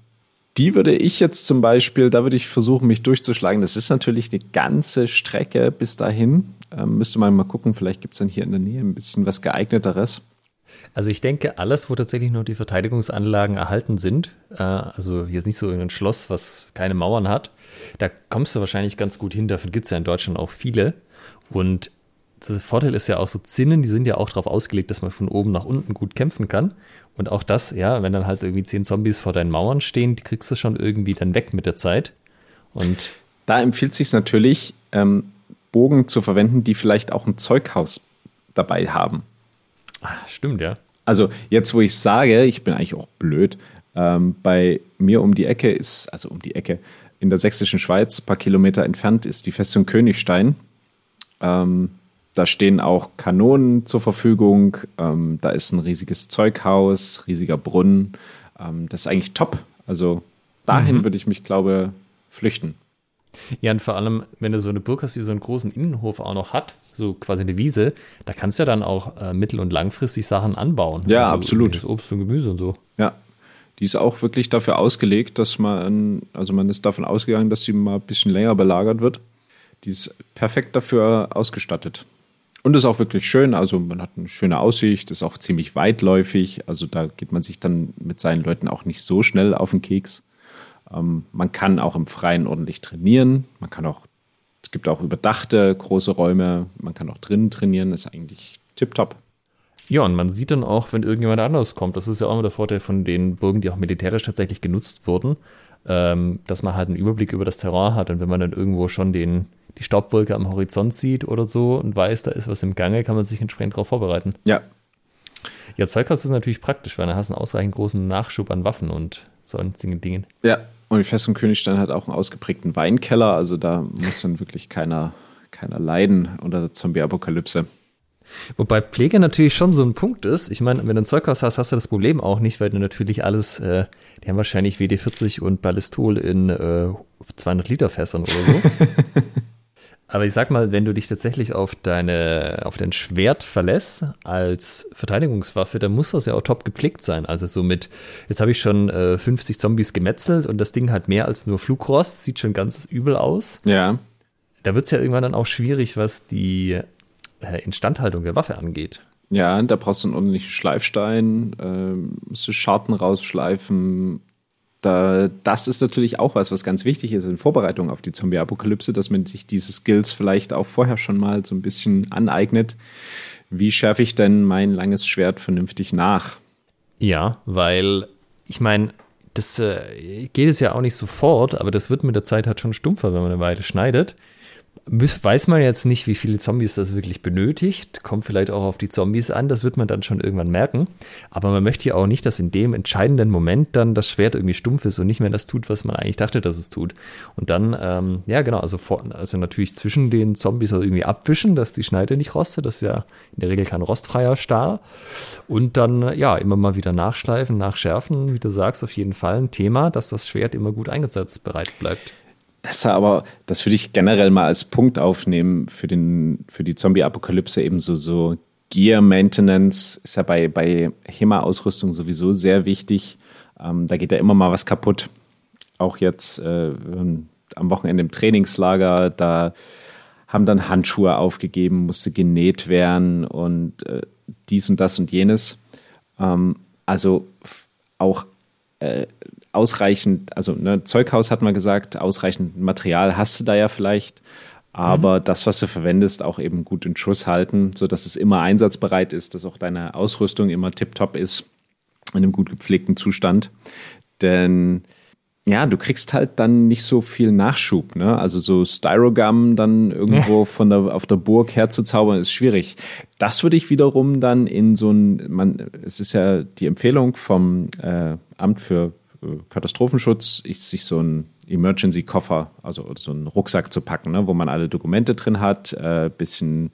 [SPEAKER 1] die würde ich jetzt zum Beispiel, da würde ich versuchen, mich durchzuschlagen. Das ist natürlich eine ganze Strecke bis dahin. Ähm, müsste man mal gucken, vielleicht gibt es dann hier in der Nähe ein bisschen was geeigneteres.
[SPEAKER 2] Also ich denke, alles, wo tatsächlich nur die Verteidigungsanlagen erhalten sind, äh, also jetzt nicht so ein Schloss, was keine Mauern hat, da kommst du wahrscheinlich ganz gut hin. Davon gibt es ja in Deutschland auch viele. Und der Vorteil ist ja auch so Zinnen, die sind ja auch darauf ausgelegt, dass man von oben nach unten gut kämpfen kann. Und auch das, ja, wenn dann halt irgendwie zehn Zombies vor deinen Mauern stehen, die kriegst du schon irgendwie dann weg mit der Zeit. Und
[SPEAKER 1] da empfiehlt sich natürlich, ähm, Bogen zu verwenden, die vielleicht auch ein Zeughaus dabei haben.
[SPEAKER 2] Ach, stimmt, ja.
[SPEAKER 1] Also jetzt, wo ich sage, ich bin eigentlich auch blöd, ähm, bei mir um die Ecke ist, also um die Ecke, in der sächsischen Schweiz, ein paar Kilometer entfernt, ist die Festung Königstein. Ähm, da stehen auch Kanonen zur Verfügung. Ähm, da ist ein riesiges Zeughaus, riesiger Brunnen. Ähm, das ist eigentlich top. Also dahin mhm. würde ich mich, glaube flüchten.
[SPEAKER 2] Ja, und vor allem, wenn du so eine Burg hast, die so einen großen Innenhof auch noch hat, so quasi eine Wiese, da kannst du ja dann auch äh, mittel- und langfristig Sachen anbauen.
[SPEAKER 1] Ja, also absolut.
[SPEAKER 2] Obst und Gemüse und so.
[SPEAKER 1] Ja. Die ist auch wirklich dafür ausgelegt, dass man, also man ist davon ausgegangen, dass sie mal ein bisschen länger belagert wird. Die ist perfekt dafür ausgestattet. Und ist auch wirklich schön. Also man hat eine schöne Aussicht, ist auch ziemlich weitläufig. Also da geht man sich dann mit seinen Leuten auch nicht so schnell auf den Keks. Ähm, man kann auch im Freien ordentlich trainieren. Man kann auch, es gibt auch überdachte große Räume. Man kann auch drinnen trainieren. Ist eigentlich tipptopp.
[SPEAKER 2] Ja, und man sieht dann auch, wenn irgendjemand anders kommt. Das ist ja auch immer der Vorteil von den Burgen, die auch militärisch tatsächlich genutzt wurden, ähm, dass man halt einen Überblick über das Terrain hat. Und wenn man dann irgendwo schon den, die Staubwolke am Horizont sieht oder so und weiß, da ist was im Gange, kann man sich entsprechend darauf vorbereiten.
[SPEAKER 1] Ja.
[SPEAKER 2] Ja, Zeughaus ist natürlich praktisch, weil dann hast du einen ausreichend großen Nachschub an Waffen und sonstigen Dingen.
[SPEAKER 1] Ja, und die Festung Königstein hat auch einen ausgeprägten Weinkeller, also da muss dann wirklich keiner, keiner leiden unter der Zombie-Apokalypse.
[SPEAKER 2] Wobei Pflege natürlich schon so ein Punkt ist. Ich meine, wenn du ein Zeughaus hast, hast du das Problem auch nicht, weil du natürlich alles, äh, die haben wahrscheinlich WD-40 und Ballistol in äh, 200 Liter Fässern oder so. <laughs> Aber ich sag mal, wenn du dich tatsächlich auf deine, auf dein Schwert verlässt als Verteidigungswaffe, dann muss das ja auch top gepflegt sein. Also so mit, jetzt habe ich schon äh, 50 Zombies gemetzelt und das Ding hat mehr als nur Flugrost, sieht schon ganz übel aus.
[SPEAKER 1] Ja.
[SPEAKER 2] Da wird es ja irgendwann dann auch schwierig, was die äh, Instandhaltung der Waffe angeht.
[SPEAKER 1] Ja, da brauchst du einen ordentlichen Schleifstein, äh, musst du Scharten rausschleifen, da, das ist natürlich auch was, was ganz wichtig ist in Vorbereitung auf die Zombie-Apokalypse, dass man sich diese Skills vielleicht auch vorher schon mal so ein bisschen aneignet. Wie schärfe ich denn mein langes Schwert vernünftig nach?
[SPEAKER 2] Ja, weil ich meine, das äh, geht es ja auch nicht sofort, aber das wird mit der Zeit halt schon stumpfer, wenn man eine Weile schneidet weiß man jetzt nicht, wie viele Zombies das wirklich benötigt. Kommt vielleicht auch auf die Zombies an, das wird man dann schon irgendwann merken. Aber man möchte ja auch nicht, dass in dem entscheidenden Moment dann das Schwert irgendwie stumpf ist und nicht mehr das tut, was man eigentlich dachte, dass es tut. Und dann, ähm, ja genau, also, vor, also natürlich zwischen den Zombies also irgendwie abwischen, dass die Schneide nicht rostet. Das ist ja in der Regel kein rostfreier Stahl. Und dann, ja, immer mal wieder nachschleifen, nachschärfen. Wie du sagst, auf jeden Fall ein Thema, dass das Schwert immer gut eingesetzt bereit bleibt.
[SPEAKER 1] Das aber, das würde ich generell mal als Punkt aufnehmen für, den, für die Zombie-Apokalypse ebenso so Gear Maintenance ist ja bei, bei HEMA-Ausrüstung sowieso sehr wichtig. Ähm, da geht ja immer mal was kaputt. Auch jetzt äh, am Wochenende im Trainingslager, da haben dann Handschuhe aufgegeben, musste genäht werden und äh, dies und das und jenes. Ähm, also auch äh, ausreichend, also ne, Zeughaus hat man gesagt, ausreichend Material hast du da ja vielleicht, aber mhm. das, was du verwendest, auch eben gut in Schuss halten, sodass es immer einsatzbereit ist, dass auch deine Ausrüstung immer tiptop ist, in einem gut gepflegten Zustand. Denn ja, du kriegst halt dann nicht so viel Nachschub, ne? Also so Styrogum dann irgendwo von der, auf der Burg herzuzaubern, ist schwierig. Das würde ich wiederum dann in so ein, man, es ist ja die Empfehlung vom äh, Amt für Katastrophenschutz, ist sich so ein Emergency-Koffer, also so einen Rucksack zu packen, ne, wo man alle Dokumente drin hat, äh, bisschen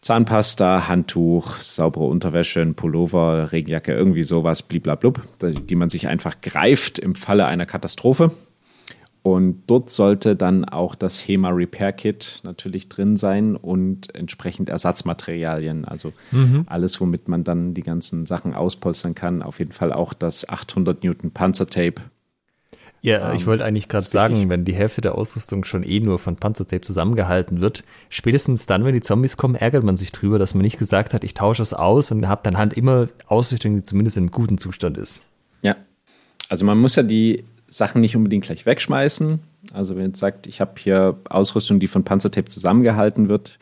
[SPEAKER 1] Zahnpasta, Handtuch, saubere Unterwäsche, ein Pullover, Regenjacke, irgendwie sowas, bliblablub, die man sich einfach greift im Falle einer Katastrophe. Und dort sollte dann auch das HEMA Repair Kit natürlich drin sein und entsprechend Ersatzmaterialien. Also mhm. alles, womit man dann die ganzen Sachen auspolstern kann. Auf jeden Fall auch das 800 Newton Panzertape.
[SPEAKER 2] Ja, ähm, ich wollte eigentlich gerade sagen, wenn die Hälfte der Ausrüstung schon eh nur von Panzertape zusammengehalten wird, spätestens dann, wenn die Zombies kommen, ärgert man sich drüber, dass man nicht gesagt hat, ich tausche es aus und habe dann halt immer Ausrüstung, die zumindest in einem guten Zustand ist.
[SPEAKER 1] Ja. Also man muss ja die Sachen nicht unbedingt gleich wegschmeißen. Also wenn ihr jetzt sagt, ich habe hier Ausrüstung, die von Panzertape zusammengehalten wird,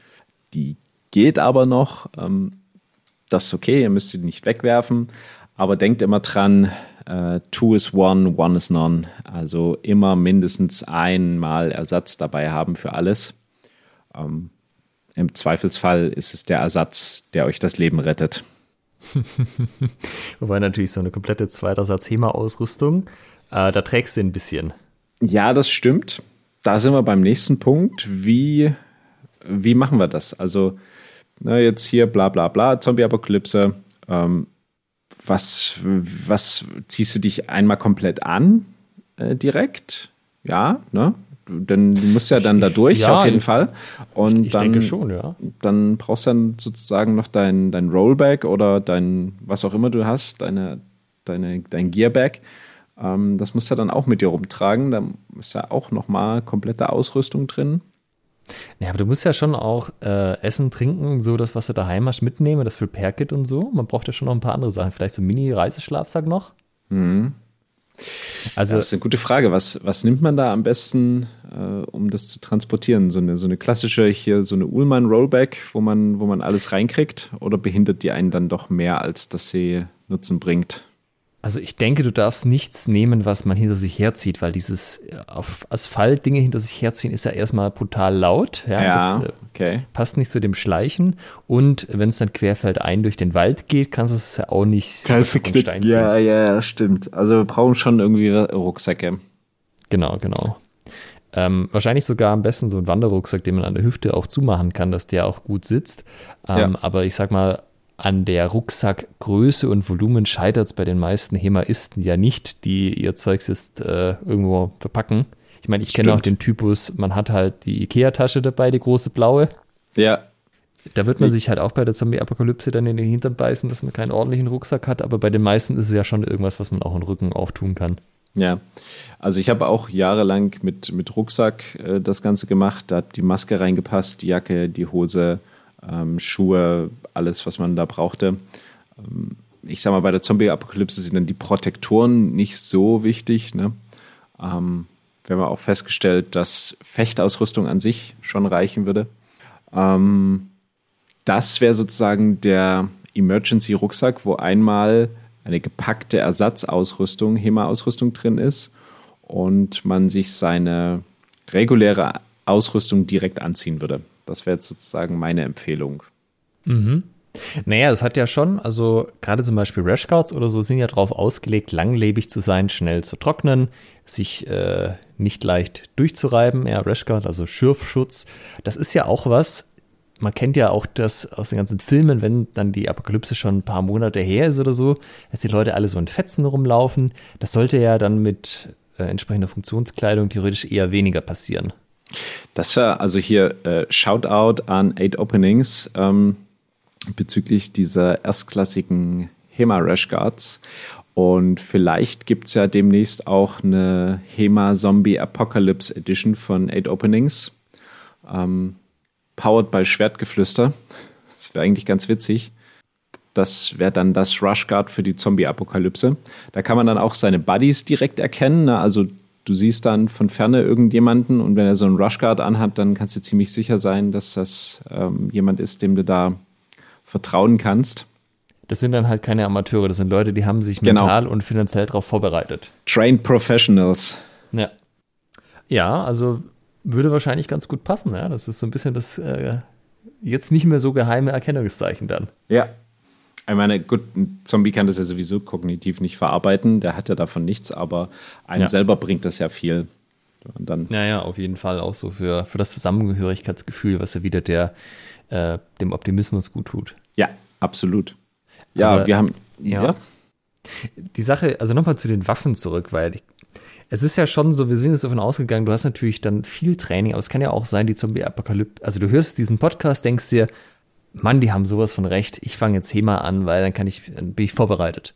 [SPEAKER 1] die geht aber noch. Ähm, das ist okay, ihr müsst sie nicht wegwerfen. Aber denkt immer dran, äh, two is one, one is none. Also immer mindestens einmal Ersatz dabei haben für alles. Ähm, Im Zweifelsfall ist es der Ersatz, der euch das Leben rettet. <laughs>
[SPEAKER 2] Wobei natürlich so eine komplette Zweitersatz HEMA-Ausrüstung äh, da trägst du ein bisschen.
[SPEAKER 1] Ja, das stimmt. Da sind wir beim nächsten Punkt. Wie wie machen wir das? Also, na, jetzt hier bla bla bla, Zombie-Apokalypse. Ähm, was, was ziehst du dich einmal komplett an äh, direkt? Ja, ne? Denn du musst ja dann da durch, ja, auf jeden Fall. Und ich dann, denke schon, ja. Dann brauchst du dann sozusagen noch dein, dein Rollback oder dein, was auch immer du hast, deine, deine, dein Gearback. Ähm, das musst du dann auch mit dir rumtragen. Da ist ja auch nochmal komplette Ausrüstung drin.
[SPEAKER 2] Ja, aber du musst ja schon auch äh, Essen, Trinken, so das, was du daheim hast, mitnehmen, das für Pair-Kit und so. Man braucht ja schon noch ein paar andere Sachen. Vielleicht so ein Mini-Reiseschlafsack noch.
[SPEAKER 1] Mhm. Also, das ist eine gute Frage. Was, was nimmt man da am besten, äh, um das zu transportieren? So eine, so eine klassische hier, so eine Ullmann Rollback, wo man, wo man alles reinkriegt? Oder behindert die einen dann doch mehr, als dass sie Nutzen bringt?
[SPEAKER 2] Also ich denke, du darfst nichts nehmen, was man hinter sich herzieht, weil dieses äh, auf Asphalt Dinge hinter sich herziehen ist ja erstmal brutal laut. Ja,
[SPEAKER 1] ja das, äh,
[SPEAKER 2] okay. Passt nicht zu dem Schleichen. Und wenn es dann querfeldein durch den Wald geht, kannst du es ja auch nicht
[SPEAKER 1] kannst du Stein ziehen. Ja, ja, stimmt. Also wir brauchen schon irgendwie Rucksäcke.
[SPEAKER 2] Genau, genau. Ähm, wahrscheinlich sogar am besten so ein Wanderrucksack, den man an der Hüfte auch zumachen kann, dass der auch gut sitzt. Ähm, ja. Aber ich sag mal, an der Rucksackgröße und Volumen scheitert es bei den meisten Hemaisten ja nicht, die ihr Zeugs jetzt äh, irgendwo verpacken. Ich meine, ich kenne auch den Typus, man hat halt die Ikea-Tasche dabei, die große blaue.
[SPEAKER 1] Ja.
[SPEAKER 2] Da wird man ich. sich halt auch bei der Zombie-Apokalypse dann in den Hintern beißen, dass man keinen ordentlichen Rucksack hat, aber bei den meisten ist es ja schon irgendwas, was man auch im Rücken auftun kann.
[SPEAKER 1] Ja, also ich habe auch jahrelang mit, mit Rucksack äh, das Ganze gemacht. Da hat die Maske reingepasst, die Jacke, die Hose, ähm, Schuhe, alles, was man da brauchte. Ähm, ich sag mal, bei der Zombie-Apokalypse sind dann die Protektoren nicht so wichtig. Ne? Ähm, wir haben auch festgestellt, dass Fechtausrüstung an sich schon reichen würde. Ähm, das wäre sozusagen der Emergency-Rucksack, wo einmal eine gepackte Ersatzausrüstung, HEMA-Ausrüstung drin ist und man sich seine reguläre Ausrüstung direkt anziehen würde. Das wäre sozusagen meine Empfehlung.
[SPEAKER 2] Mhm. Naja, es hat ja schon, also gerade zum Beispiel Rashguards oder so sind ja darauf ausgelegt, langlebig zu sein, schnell zu trocknen, sich äh, nicht leicht durchzureiben. Ja, Rashguard, also Schürfschutz, das ist ja auch was, man kennt ja auch das aus den ganzen Filmen, wenn dann die Apokalypse schon ein paar Monate her ist oder so, dass die Leute alle so in Fetzen rumlaufen. Das sollte ja dann mit äh, entsprechender Funktionskleidung theoretisch eher weniger passieren.
[SPEAKER 1] Das war also hier äh, Shoutout an Eight Openings ähm, bezüglich dieser erstklassigen HEMA Rash Guards. Und vielleicht gibt es ja demnächst auch eine HEMA Zombie Apocalypse Edition von Eight Openings. Ähm, powered by Schwertgeflüster. Das wäre eigentlich ganz witzig. Das wäre dann das Rush Guard für die Zombie-Apokalypse. Da kann man dann auch seine Buddies direkt erkennen. Ne? Also du siehst dann von Ferne irgendjemanden und wenn er so einen Rushguard anhat, dann kannst du ziemlich sicher sein, dass das ähm, jemand ist, dem du da vertrauen kannst.
[SPEAKER 2] Das sind dann halt keine Amateure, das sind Leute, die haben sich genau. mental und finanziell darauf vorbereitet.
[SPEAKER 1] Trained Professionals.
[SPEAKER 2] Ja. Ja, also würde wahrscheinlich ganz gut passen, ja. Das ist so ein bisschen das äh, jetzt nicht mehr so geheime Erkennungszeichen dann.
[SPEAKER 1] Ja, ich meine, gut, ein Zombie kann das ja sowieso kognitiv nicht verarbeiten, der hat ja davon nichts, aber einem ja. selber bringt das ja viel.
[SPEAKER 2] Und dann ja, ja, auf jeden Fall auch so für, für das Zusammengehörigkeitsgefühl, was ja wieder der, äh, dem Optimismus gut tut.
[SPEAKER 1] Ja, absolut. Ja, aber, wir haben. Ja. ja.
[SPEAKER 2] Die Sache, also nochmal zu den Waffen zurück, weil ich, es ist ja schon so, wir sind jetzt davon ausgegangen, du hast natürlich dann viel Training, aber es kann ja auch sein, die Zombie-Apokalypse, also du hörst diesen Podcast, denkst dir, Mann, die haben sowas von recht, ich fange jetzt HEMA an, weil dann kann ich, dann bin ich vorbereitet.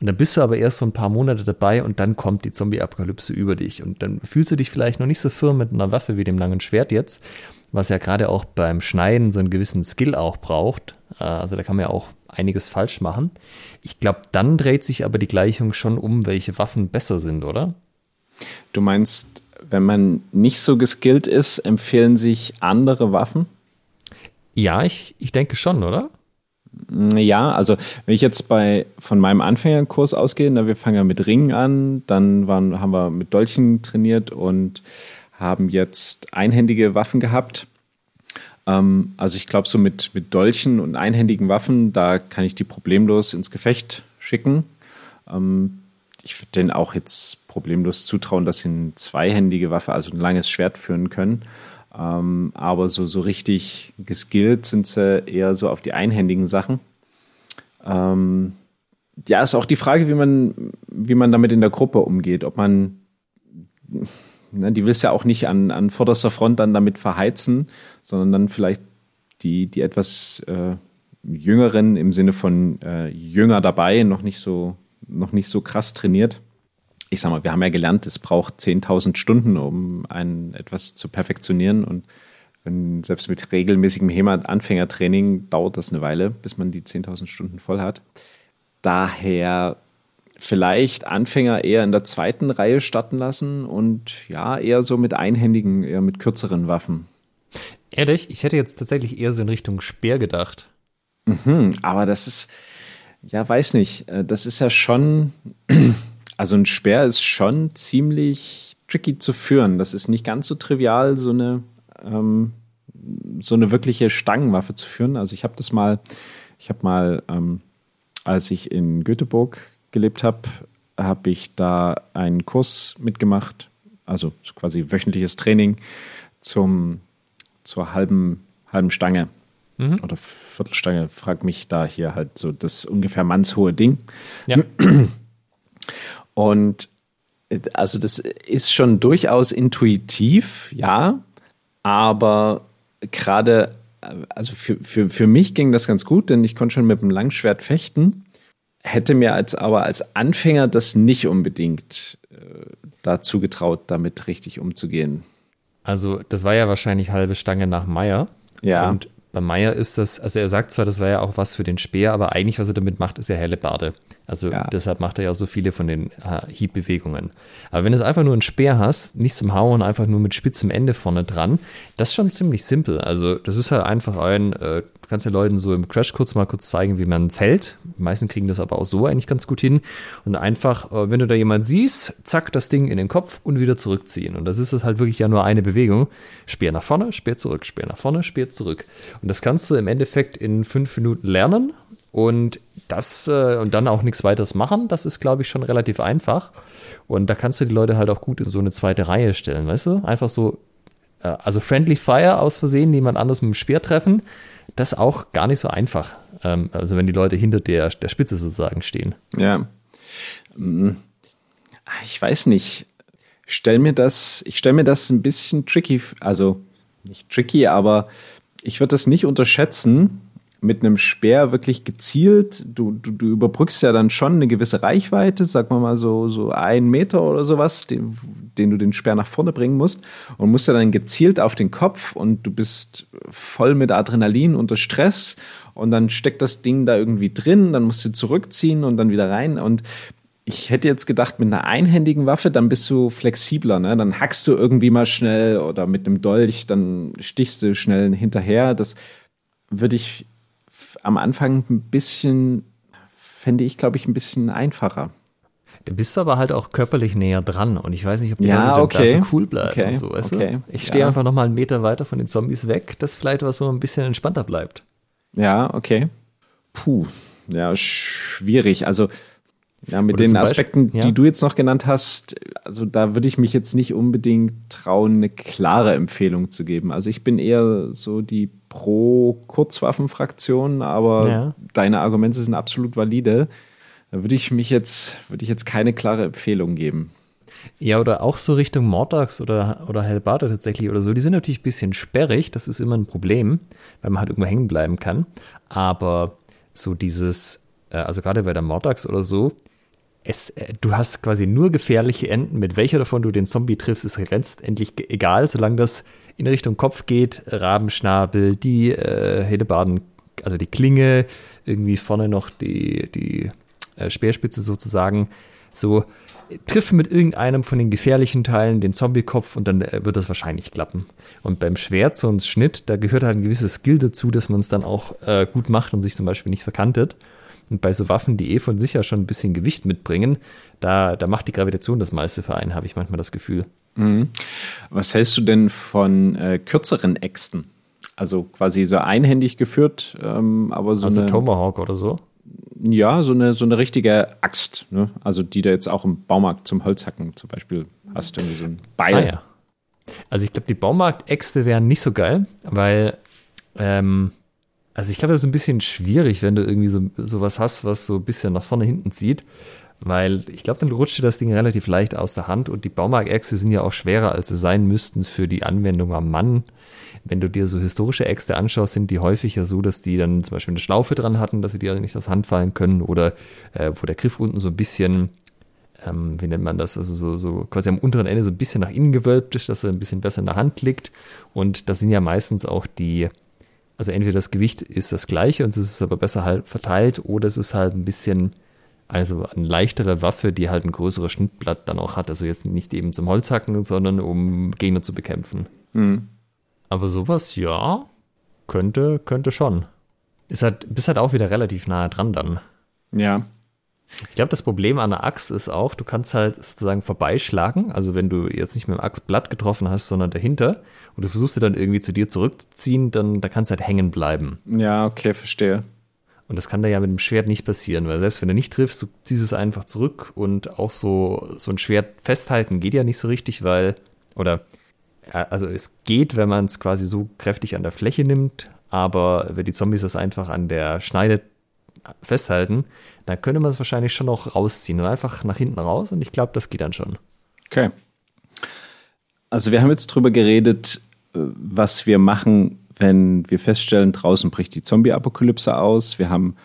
[SPEAKER 2] Und dann bist du aber erst so ein paar Monate dabei und dann kommt die Zombie-Apokalypse über dich. Und dann fühlst du dich vielleicht noch nicht so firm mit einer Waffe wie dem langen Schwert jetzt, was ja gerade auch beim Schneiden so einen gewissen Skill auch braucht. Äh, also da kann man ja auch einiges falsch machen. Ich glaube, dann dreht sich aber die Gleichung schon um, welche Waffen besser sind, oder?
[SPEAKER 1] Du meinst, wenn man nicht so geskillt ist, empfehlen sich andere Waffen?
[SPEAKER 2] Ja, ich, ich denke schon, oder?
[SPEAKER 1] Ja, also wenn ich jetzt bei von meinem Anfängerkurs ausgehe, na, wir fangen ja mit Ringen an, dann waren, haben wir mit Dolchen trainiert und haben jetzt einhändige Waffen gehabt. Ähm, also ich glaube, so mit, mit Dolchen und einhändigen Waffen, da kann ich die problemlos ins Gefecht schicken. Ähm, ich würde denen auch jetzt problemlos zutrauen, dass sie eine zweihändige Waffe, also ein langes Schwert führen können. Ähm, aber so, so richtig geskillt sind sie eher so auf die einhändigen Sachen. Ähm, ja, ist auch die Frage, wie man, wie man damit in der Gruppe umgeht. Ob man, ne, die willst ja auch nicht an, an vorderster Front dann damit verheizen, sondern dann vielleicht die, die etwas äh, Jüngeren im Sinne von äh, jünger dabei, noch nicht so, noch nicht so krass trainiert. Ich sag mal, wir haben ja gelernt, es braucht 10.000 Stunden, um ein etwas zu perfektionieren und wenn, selbst mit regelmäßigem HEMA-Anfängertraining dauert das eine Weile, bis man die 10.000 Stunden voll hat. Daher vielleicht Anfänger eher in der zweiten Reihe starten lassen und ja, eher so mit einhändigen, eher mit kürzeren Waffen.
[SPEAKER 2] Ehrlich, ich hätte jetzt tatsächlich eher so in Richtung Speer gedacht.
[SPEAKER 1] Mhm, aber das ist, ja, weiß nicht, äh, das ist ja schon, also ein Speer ist schon ziemlich tricky zu führen. Das ist nicht ganz so trivial, so eine, ähm, so eine wirkliche Stangenwaffe zu führen. Also ich habe das mal, ich habe mal, ähm, als ich in Göteborg gelebt habe, habe ich da einen Kurs mitgemacht, also quasi wöchentliches Training zum zur halben, halben Stange mhm. oder Viertelstange, frag mich da hier halt so das ungefähr mannshohe Ding. Ja. <clears throat> Und also das ist schon durchaus intuitiv, ja, aber gerade, also für, für, für mich ging das ganz gut, denn ich konnte schon mit dem Langschwert fechten, hätte mir als aber als Anfänger das nicht unbedingt äh, dazu getraut, damit richtig umzugehen.
[SPEAKER 2] Also, das war ja wahrscheinlich halbe Stange nach Meier.
[SPEAKER 1] Ja.
[SPEAKER 2] Und bei Meier ist das, also er sagt zwar, das war ja auch was für den Speer, aber eigentlich, was er damit macht, ist ja helle Bade. Also ja. deshalb macht er ja so viele von den äh, Hiebbewegungen. Aber wenn du einfach nur einen Speer hast, nicht zum Hauen, einfach nur mit spitzem Ende vorne dran, das ist schon ziemlich simpel. Also das ist halt einfach ein, äh, du kannst den Leuten so im Crash kurz mal kurz zeigen, wie man zählt. Die meisten kriegen das aber auch so eigentlich ganz gut hin. Und einfach, äh, wenn du da jemand siehst, zack, das Ding in den Kopf und wieder zurückziehen. Und das ist halt wirklich ja nur eine Bewegung. Speer nach vorne, Speer zurück, Speer nach vorne, Speer zurück. Und das kannst du im Endeffekt in fünf Minuten lernen und das äh, und dann auch nichts weiteres machen, das ist, glaube ich, schon relativ einfach. Und da kannst du die Leute halt auch gut in so eine zweite Reihe stellen, weißt du? Einfach so, äh, also Friendly Fire aus Versehen, jemand anders mit dem Speer treffen, das ist auch gar nicht so einfach. Ähm, also wenn die Leute hinter der, der Spitze sozusagen stehen.
[SPEAKER 1] Ja. Mm. Ich weiß nicht. Stell mir das, ich stelle mir das ein bisschen tricky, also nicht tricky, aber ich würde das nicht unterschätzen, mit einem Speer wirklich gezielt, du, du, du überbrückst ja dann schon eine gewisse Reichweite, sag mal mal so, so ein Meter oder sowas, den, den du den Speer nach vorne bringen musst und musst ja dann gezielt auf den Kopf und du bist voll mit Adrenalin unter Stress und dann steckt das Ding da irgendwie drin, dann musst du zurückziehen und dann wieder rein und ich hätte jetzt gedacht, mit einer einhändigen Waffe, dann bist du flexibler, ne? Dann hackst du irgendwie mal schnell oder mit einem Dolch, dann stichst du schnell hinterher. Das würde ich am Anfang ein bisschen, fände ich, glaube ich, ein bisschen einfacher.
[SPEAKER 2] Da bist du aber halt auch körperlich näher dran und ich weiß nicht, ob
[SPEAKER 1] die ja, okay.
[SPEAKER 2] da so cool bleiben okay. und so, weißt okay. du? Ich stehe ja. einfach noch mal einen Meter weiter von den Zombies weg. Das ist vielleicht was, wo man ein bisschen entspannter bleibt.
[SPEAKER 1] Ja, okay. Puh, ja, schwierig. Also ja, mit Oder den Aspekten, Beispiel, ja. die du jetzt noch genannt hast, also da würde ich mich jetzt nicht unbedingt trauen, eine klare Empfehlung zu geben. Also ich bin eher so die Pro-Kurzwaffen-Fraktion, aber ja. deine Argumente sind absolut valide. Da würde ich mich jetzt, würde ich jetzt keine klare Empfehlung geben.
[SPEAKER 2] Ja, oder auch so Richtung Mordax oder, oder Hellbarte tatsächlich oder so. Die sind natürlich ein bisschen sperrig, das ist immer ein Problem, weil man halt irgendwo hängen bleiben kann. Aber so dieses, äh, also gerade bei der Mordax oder so, es, äh, du hast quasi nur gefährliche Enden. Mit welcher davon du den Zombie triffst, ist letztendlich egal, solange das in Richtung Kopf geht. Rabenschnabel, die äh, Hellebarden, also die Klinge, irgendwie vorne noch die, die äh, Speerspitze sozusagen. So, triff mit irgendeinem von den gefährlichen Teilen den Zombie-Kopf und dann äh, wird das wahrscheinlich klappen. Und beim Schwert, so ein Schnitt, da gehört halt ein gewisses Skill dazu, dass man es dann auch äh, gut macht und sich zum Beispiel nicht verkantet. Und bei so Waffen, die eh von sich ja schon ein bisschen Gewicht mitbringen, da, da macht die Gravitation das meiste für einen, habe ich manchmal das Gefühl.
[SPEAKER 1] Mhm. Was hältst du denn von äh, kürzeren Äxten? Also quasi so einhändig geführt, ähm, aber so
[SPEAKER 2] also eine Tomahawk oder so?
[SPEAKER 1] Ja, so eine, so eine richtige Axt, ne? Also die du jetzt auch im Baumarkt zum Holzhacken zum Beispiel hast, irgendwie so ein Beil. Ah,
[SPEAKER 2] ja. Also ich glaube, die Baumarktäxte wären nicht so geil, weil, ähm, also ich glaube, das ist ein bisschen schwierig, wenn du irgendwie so sowas hast, was so ein bisschen nach vorne hinten zieht, weil ich glaube, dann rutscht dir das Ding relativ leicht aus der Hand und die Baumarktäxte sind ja auch schwerer, als sie sein müssten für die Anwendung am Mann. Wenn du dir so historische Äxte anschaust, sind die häufig ja so, dass die dann zum Beispiel eine Schlaufe dran hatten, dass sie dir nicht aus Hand fallen können oder äh, wo der Griff unten so ein bisschen ähm, wie nennt man das, also so, so quasi am unteren Ende so ein bisschen nach innen gewölbt ist, dass er ein bisschen besser in der Hand liegt. Und das sind ja meistens auch die, also entweder das Gewicht ist das gleiche und es ist aber besser halt verteilt oder es ist halt ein bisschen, also eine leichtere Waffe, die halt ein größeres Schnittblatt dann auch hat. Also jetzt nicht eben zum Holzhacken, sondern um Gegner zu bekämpfen. Mhm. Aber sowas, ja, könnte, könnte schon. Ist halt, bist halt auch wieder relativ nahe dran dann.
[SPEAKER 1] Ja.
[SPEAKER 2] Ich glaube, das Problem an der Axt ist auch, du kannst halt sozusagen vorbeischlagen. Also wenn du jetzt nicht mit dem Axtblatt getroffen hast, sondern dahinter und du versuchst sie dann irgendwie zu dir zurückzuziehen, dann da kannst du halt hängen bleiben.
[SPEAKER 1] Ja, okay, verstehe.
[SPEAKER 2] Und das kann da ja mit dem Schwert nicht passieren, weil selbst wenn du nicht triffst, du ziehst es einfach zurück und auch so, so ein Schwert festhalten geht ja nicht so richtig, weil, oder, also es geht, wenn man es quasi so kräftig an der Fläche nimmt, aber wenn die Zombies das einfach an der Schneide festhalten, dann könnte man es wahrscheinlich schon noch rausziehen und einfach nach hinten raus und ich glaube, das geht dann schon.
[SPEAKER 1] Okay. Also wir haben jetzt drüber geredet, was wir machen, wenn wir feststellen, draußen bricht die Zombie-Apokalypse aus. Wir haben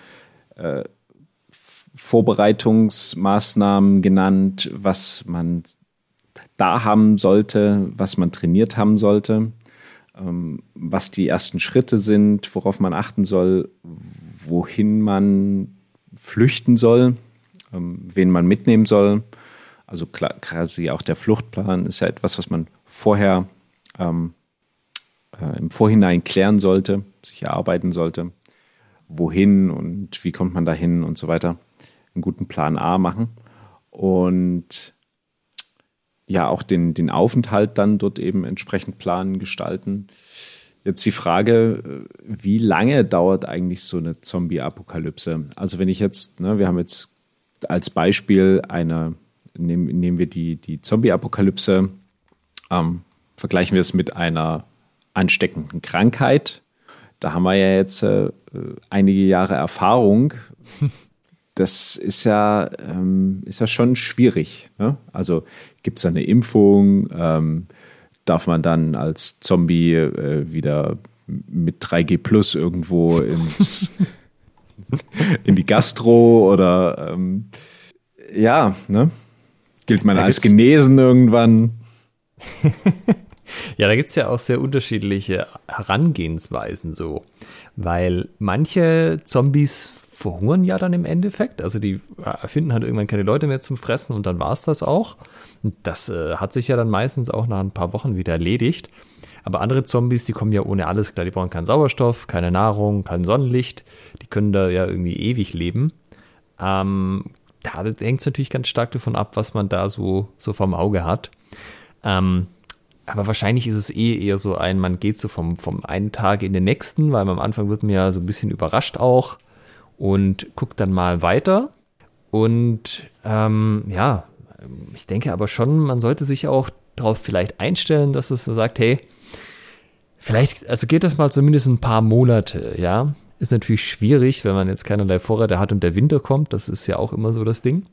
[SPEAKER 1] äh, Vorbereitungsmaßnahmen genannt, was man da haben sollte, was man trainiert haben sollte, ähm, was die ersten Schritte sind, worauf man achten soll, wohin man flüchten soll, ähm, wen man mitnehmen soll. Also klar, quasi auch der Fluchtplan ist ja etwas, was man vorher ähm, äh, im Vorhinein klären sollte, sich erarbeiten sollte. Wohin und wie kommt man dahin und so weiter. Einen guten Plan A machen. Und ja, auch den, den Aufenthalt dann dort eben entsprechend planen, gestalten. Jetzt die Frage, äh, wie lange dauert eigentlich so eine Zombie-Apokalypse? Also wenn ich jetzt, ne, wir haben jetzt als Beispiel eine, nehmen, nehmen wir die, die Zombie-Apokalypse, ähm, vergleichen wir es mit einer ansteckenden Krankheit. Da haben wir ja jetzt äh, einige Jahre Erfahrung. <laughs> Das ist ja, ähm, ist ja schon schwierig. Ne? Also gibt es eine Impfung? Ähm, darf man dann als Zombie äh, wieder mit 3G Plus irgendwo ins <laughs> in die Gastro oder ähm, ja, ne? Gilt man da als genesen irgendwann? <laughs>
[SPEAKER 2] ja, da gibt es ja auch sehr unterschiedliche Herangehensweisen so. Weil manche Zombies verhungern ja dann im Endeffekt. Also die finden halt irgendwann keine Leute mehr zum Fressen und dann war es das auch. Das äh, hat sich ja dann meistens auch nach ein paar Wochen wieder erledigt. Aber andere Zombies, die kommen ja ohne alles klar. Die brauchen keinen Sauerstoff, keine Nahrung, kein Sonnenlicht. Die können da ja irgendwie ewig leben. Ähm, da hängt es natürlich ganz stark davon ab, was man da so, so vom Auge hat. Ähm, aber wahrscheinlich ist es eh eher so ein, man geht so vom, vom einen Tag in den nächsten, weil am Anfang wird man ja so ein bisschen überrascht auch und guckt dann mal weiter. Und ähm, ja, ich denke aber schon, man sollte sich auch darauf vielleicht einstellen, dass es so sagt, hey, vielleicht, also geht das mal zumindest ein paar Monate, ja. Ist natürlich schwierig, wenn man jetzt keinerlei Vorräte hat und der Winter kommt, das ist ja auch immer so das Ding.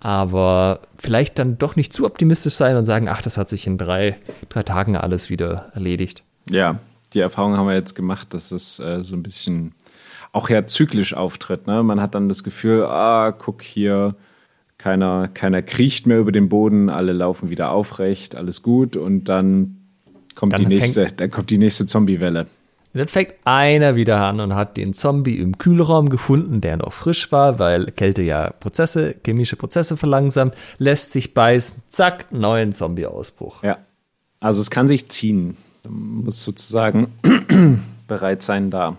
[SPEAKER 2] Aber vielleicht dann doch nicht zu optimistisch sein und sagen, ach, das hat sich in drei, drei Tagen alles wieder erledigt.
[SPEAKER 1] Ja, die Erfahrung haben wir jetzt gemacht, dass es äh, so ein bisschen auch ja zyklisch auftritt. Ne? Man hat dann das Gefühl, ah, guck hier, keiner, keiner kriecht mehr über den Boden, alle laufen wieder aufrecht, alles gut und dann kommt dann die nächste, dann kommt die nächste Zombie-Welle.
[SPEAKER 2] Dann fängt einer wieder an und hat den Zombie im Kühlraum gefunden, der noch frisch war, weil Kälte ja Prozesse, chemische Prozesse verlangsamt, lässt sich beißen, zack, neuen Zombie-Ausbruch.
[SPEAKER 1] Ja. Also es kann sich ziehen. Man muss sozusagen <clears throat> bereit sein, da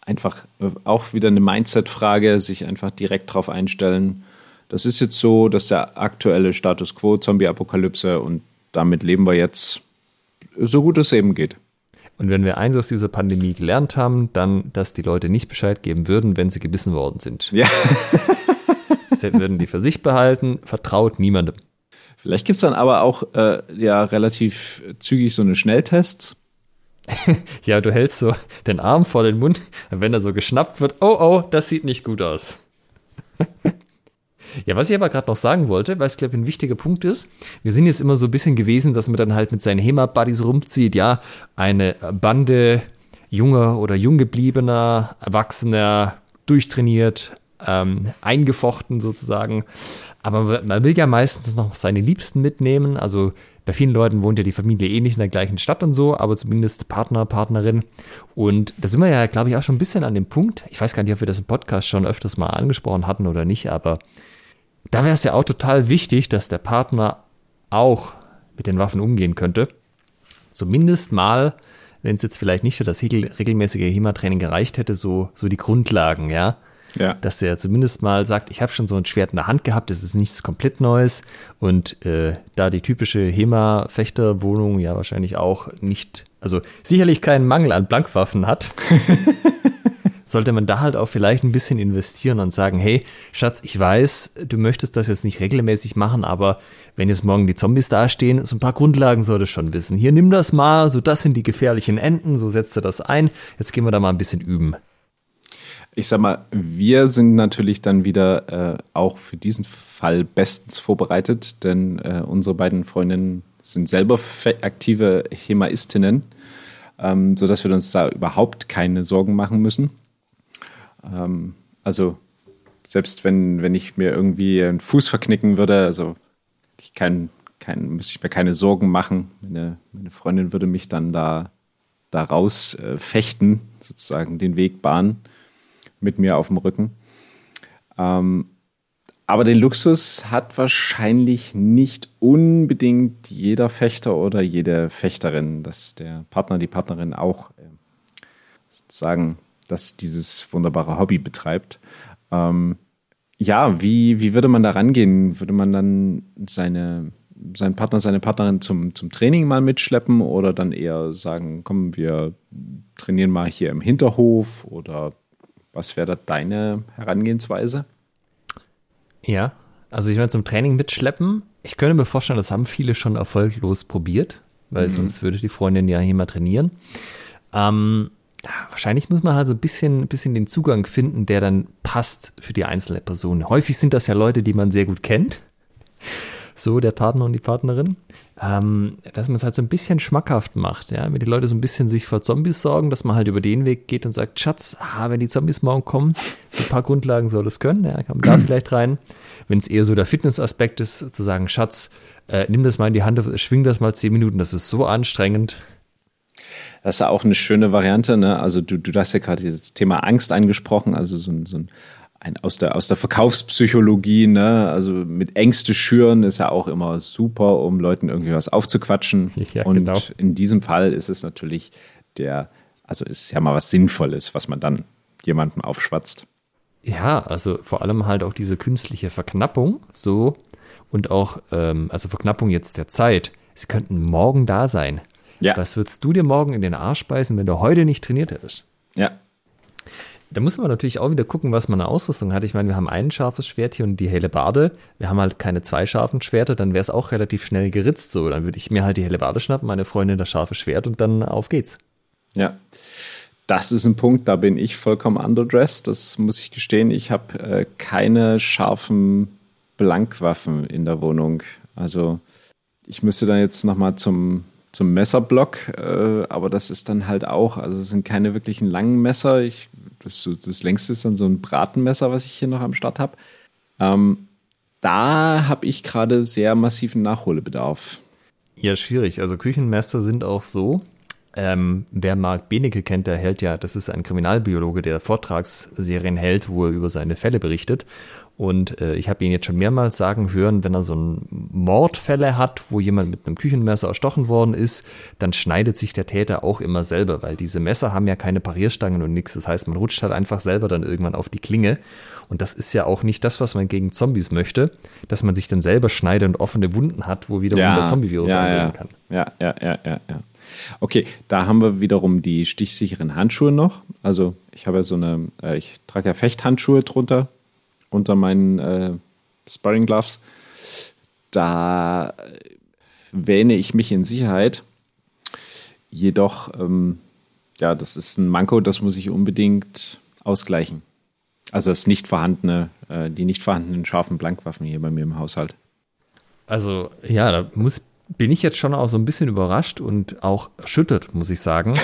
[SPEAKER 1] einfach äh, auch wieder eine Mindset-Frage, sich einfach direkt darauf einstellen. Das ist jetzt so, dass der aktuelle Status quo, Zombie-Apokalypse und damit leben wir jetzt so gut es eben geht.
[SPEAKER 2] Und wenn wir eins aus dieser Pandemie gelernt haben, dann, dass die Leute nicht Bescheid geben würden, wenn sie gebissen worden sind.
[SPEAKER 1] Ja. <laughs>
[SPEAKER 2] Sie würden die für sich behalten, vertraut niemandem.
[SPEAKER 1] Vielleicht gibt es dann aber auch äh, ja relativ zügig so eine Schnelltests. <laughs>
[SPEAKER 2] ja, du hältst so den Arm vor den Mund, wenn er so geschnappt wird, oh oh, das sieht nicht gut aus. Ja, was ich aber gerade noch sagen wollte, weil es, glaube ich, ein wichtiger Punkt ist, wir sind jetzt immer so ein bisschen gewesen, dass man dann halt mit seinen HEMA-Buddies rumzieht, ja, eine Bande junger oder jung gebliebener, erwachsener, durchtrainiert, ähm, eingefochten sozusagen. Aber man will ja meistens noch seine Liebsten mitnehmen. Also bei vielen Leuten wohnt ja die Familie eh nicht in der gleichen Stadt und so, aber zumindest Partner, Partnerin. Und da sind wir ja, glaube ich, auch schon ein bisschen an dem Punkt. Ich weiß gar nicht, ob wir das im Podcast schon öfters mal angesprochen hatten oder nicht, aber da wäre es ja auch total wichtig, dass der Partner auch mit den Waffen umgehen könnte. Zumindest mal, wenn es jetzt vielleicht nicht für das regelmäßige HEMA-Training gereicht hätte, so, so die Grundlagen, ja. Ja. Dass er zumindest mal sagt, ich habe schon so ein Schwert in der Hand gehabt, das ist nichts komplett Neues. Und äh, da die typische HEMA-Fechterwohnung ja wahrscheinlich auch nicht, also sicherlich keinen Mangel an Blankwaffen hat, <laughs> sollte man da halt auch vielleicht ein bisschen investieren und sagen, hey, Schatz, ich weiß, du möchtest das jetzt nicht regelmäßig machen, aber wenn jetzt morgen die Zombies dastehen, so ein paar Grundlagen solltest du schon wissen. Hier, nimm das mal, so das sind die gefährlichen Enden, so setzt du das ein. Jetzt gehen wir da mal ein bisschen üben
[SPEAKER 1] ich sag mal, wir sind natürlich dann wieder äh, auch für diesen Fall bestens vorbereitet, denn äh, unsere beiden Freundinnen sind selber aktive Hemaistinnen, ähm, sodass wir uns da überhaupt keine Sorgen machen müssen. Ähm, also selbst wenn, wenn ich mir irgendwie einen Fuß verknicken würde, also ich kein, kein, müsste ich mir keine Sorgen machen. Meine, meine Freundin würde mich dann da, da raus äh, fechten, sozusagen den Weg bahnen mit mir auf dem Rücken. Ähm, aber den Luxus hat wahrscheinlich nicht unbedingt jeder Fechter oder jede Fechterin, dass der Partner, die Partnerin auch äh, sozusagen dass dieses wunderbare Hobby betreibt. Ähm, ja, wie, wie würde man da rangehen? Würde man dann seine, seinen Partner, seine Partnerin zum, zum Training mal mitschleppen oder dann eher sagen, komm, wir trainieren mal hier im Hinterhof oder was wäre da deine Herangehensweise?
[SPEAKER 2] Ja, also ich meine, zum Training mitschleppen, ich könnte mir vorstellen, das haben viele schon erfolglos probiert, weil mhm. sonst würde die Freundin ja hier mal trainieren. Ähm, wahrscheinlich muss man halt so ein bisschen, bisschen den Zugang finden, der dann passt für die einzelne Person. Häufig sind das ja Leute, die man sehr gut kennt. So, der Partner und die Partnerin ähm, dass man es halt so ein bisschen schmackhaft macht, ja, wenn die Leute so ein bisschen sich vor Zombies sorgen, dass man halt über den Weg geht und sagt, Schatz, ah, wenn die Zombies morgen kommen, so ein paar Grundlagen soll es können, ja, kann man da vielleicht rein. Wenn es eher so der Fitnessaspekt ist, zu sagen, Schatz, äh, nimm das mal in die Hand, schwing das mal zehn Minuten, das ist so anstrengend.
[SPEAKER 1] Das ist ja auch eine schöne Variante, ne? Also du, du hast ja gerade das Thema Angst angesprochen, also so ein, so ein ein, aus, der, aus der Verkaufspsychologie, ne? also mit Ängste schüren ist ja auch immer super, um Leuten irgendwie was aufzuquatschen. <laughs> Ja, und genau. in diesem Fall ist es natürlich der, also ist ja mal was Sinnvolles, was man dann jemandem aufschwatzt.
[SPEAKER 2] Ja, also vor allem halt auch diese künstliche Verknappung, so und auch, ähm, also Verknappung jetzt der Zeit. Sie könnten morgen da sein. Ja. Was würdest du dir morgen in den Arsch beißen, wenn du heute nicht trainiert hättest?
[SPEAKER 1] Ja,
[SPEAKER 2] da muss man natürlich auch wieder gucken, was man an Ausrüstung hat. Ich meine, wir haben ein scharfes Schwert hier und die helle Bade. Wir haben halt keine zwei scharfen Schwerter, dann wäre es auch relativ schnell geritzt. So, dann würde ich mir halt die helle Bade schnappen, meine Freundin das scharfe Schwert und dann auf geht's.
[SPEAKER 1] Ja. Das ist ein Punkt, da bin ich vollkommen underdressed. Das muss ich gestehen. Ich habe äh, keine scharfen Blankwaffen in der Wohnung. Also ich müsste dann jetzt nochmal zum, zum Messerblock, äh, aber das ist dann halt auch, also es sind keine wirklichen langen Messer. Ich das, das längste ist dann so ein Bratenmesser, was ich hier noch am Start habe. Ähm, da habe ich gerade sehr massiven Nachholbedarf.
[SPEAKER 2] Ja, schwierig. Also Küchenmesser sind auch so. Ähm, wer Marc Benecke kennt, der hält ja, das ist ein Kriminalbiologe, der Vortragsserien hält, wo er über seine Fälle berichtet. Und äh, ich habe ihn jetzt schon mehrmals sagen hören, wenn er so ein Mordfälle hat, wo jemand mit einem Küchenmesser erstochen worden ist, dann schneidet sich der Täter auch immer selber, weil diese Messer haben ja keine Parierstangen und nichts. Das heißt, man rutscht halt einfach selber dann irgendwann auf die Klinge. Und das ist ja auch nicht das, was man gegen Zombies möchte, dass man sich dann selber schneidet und offene Wunden hat, wo wiederum ja, der Zombie-Virus
[SPEAKER 1] ja, ja. kann. Ja, ja, ja, ja, ja. Okay, da haben wir wiederum die stichsicheren Handschuhe noch. Also ich habe ja so eine, äh, ich trage ja Fechthandschuhe drunter, unter meinen äh, Sparring Gloves. da wähne ich mich in Sicherheit. Jedoch, ähm, ja, das ist ein Manko, das muss ich unbedingt ausgleichen. Also das nicht vorhandene, äh, die nicht vorhandenen scharfen Blankwaffen hier bei mir im Haushalt.
[SPEAKER 2] Also ja, da muss, bin ich jetzt schon auch so ein bisschen überrascht und auch erschüttert, muss ich sagen.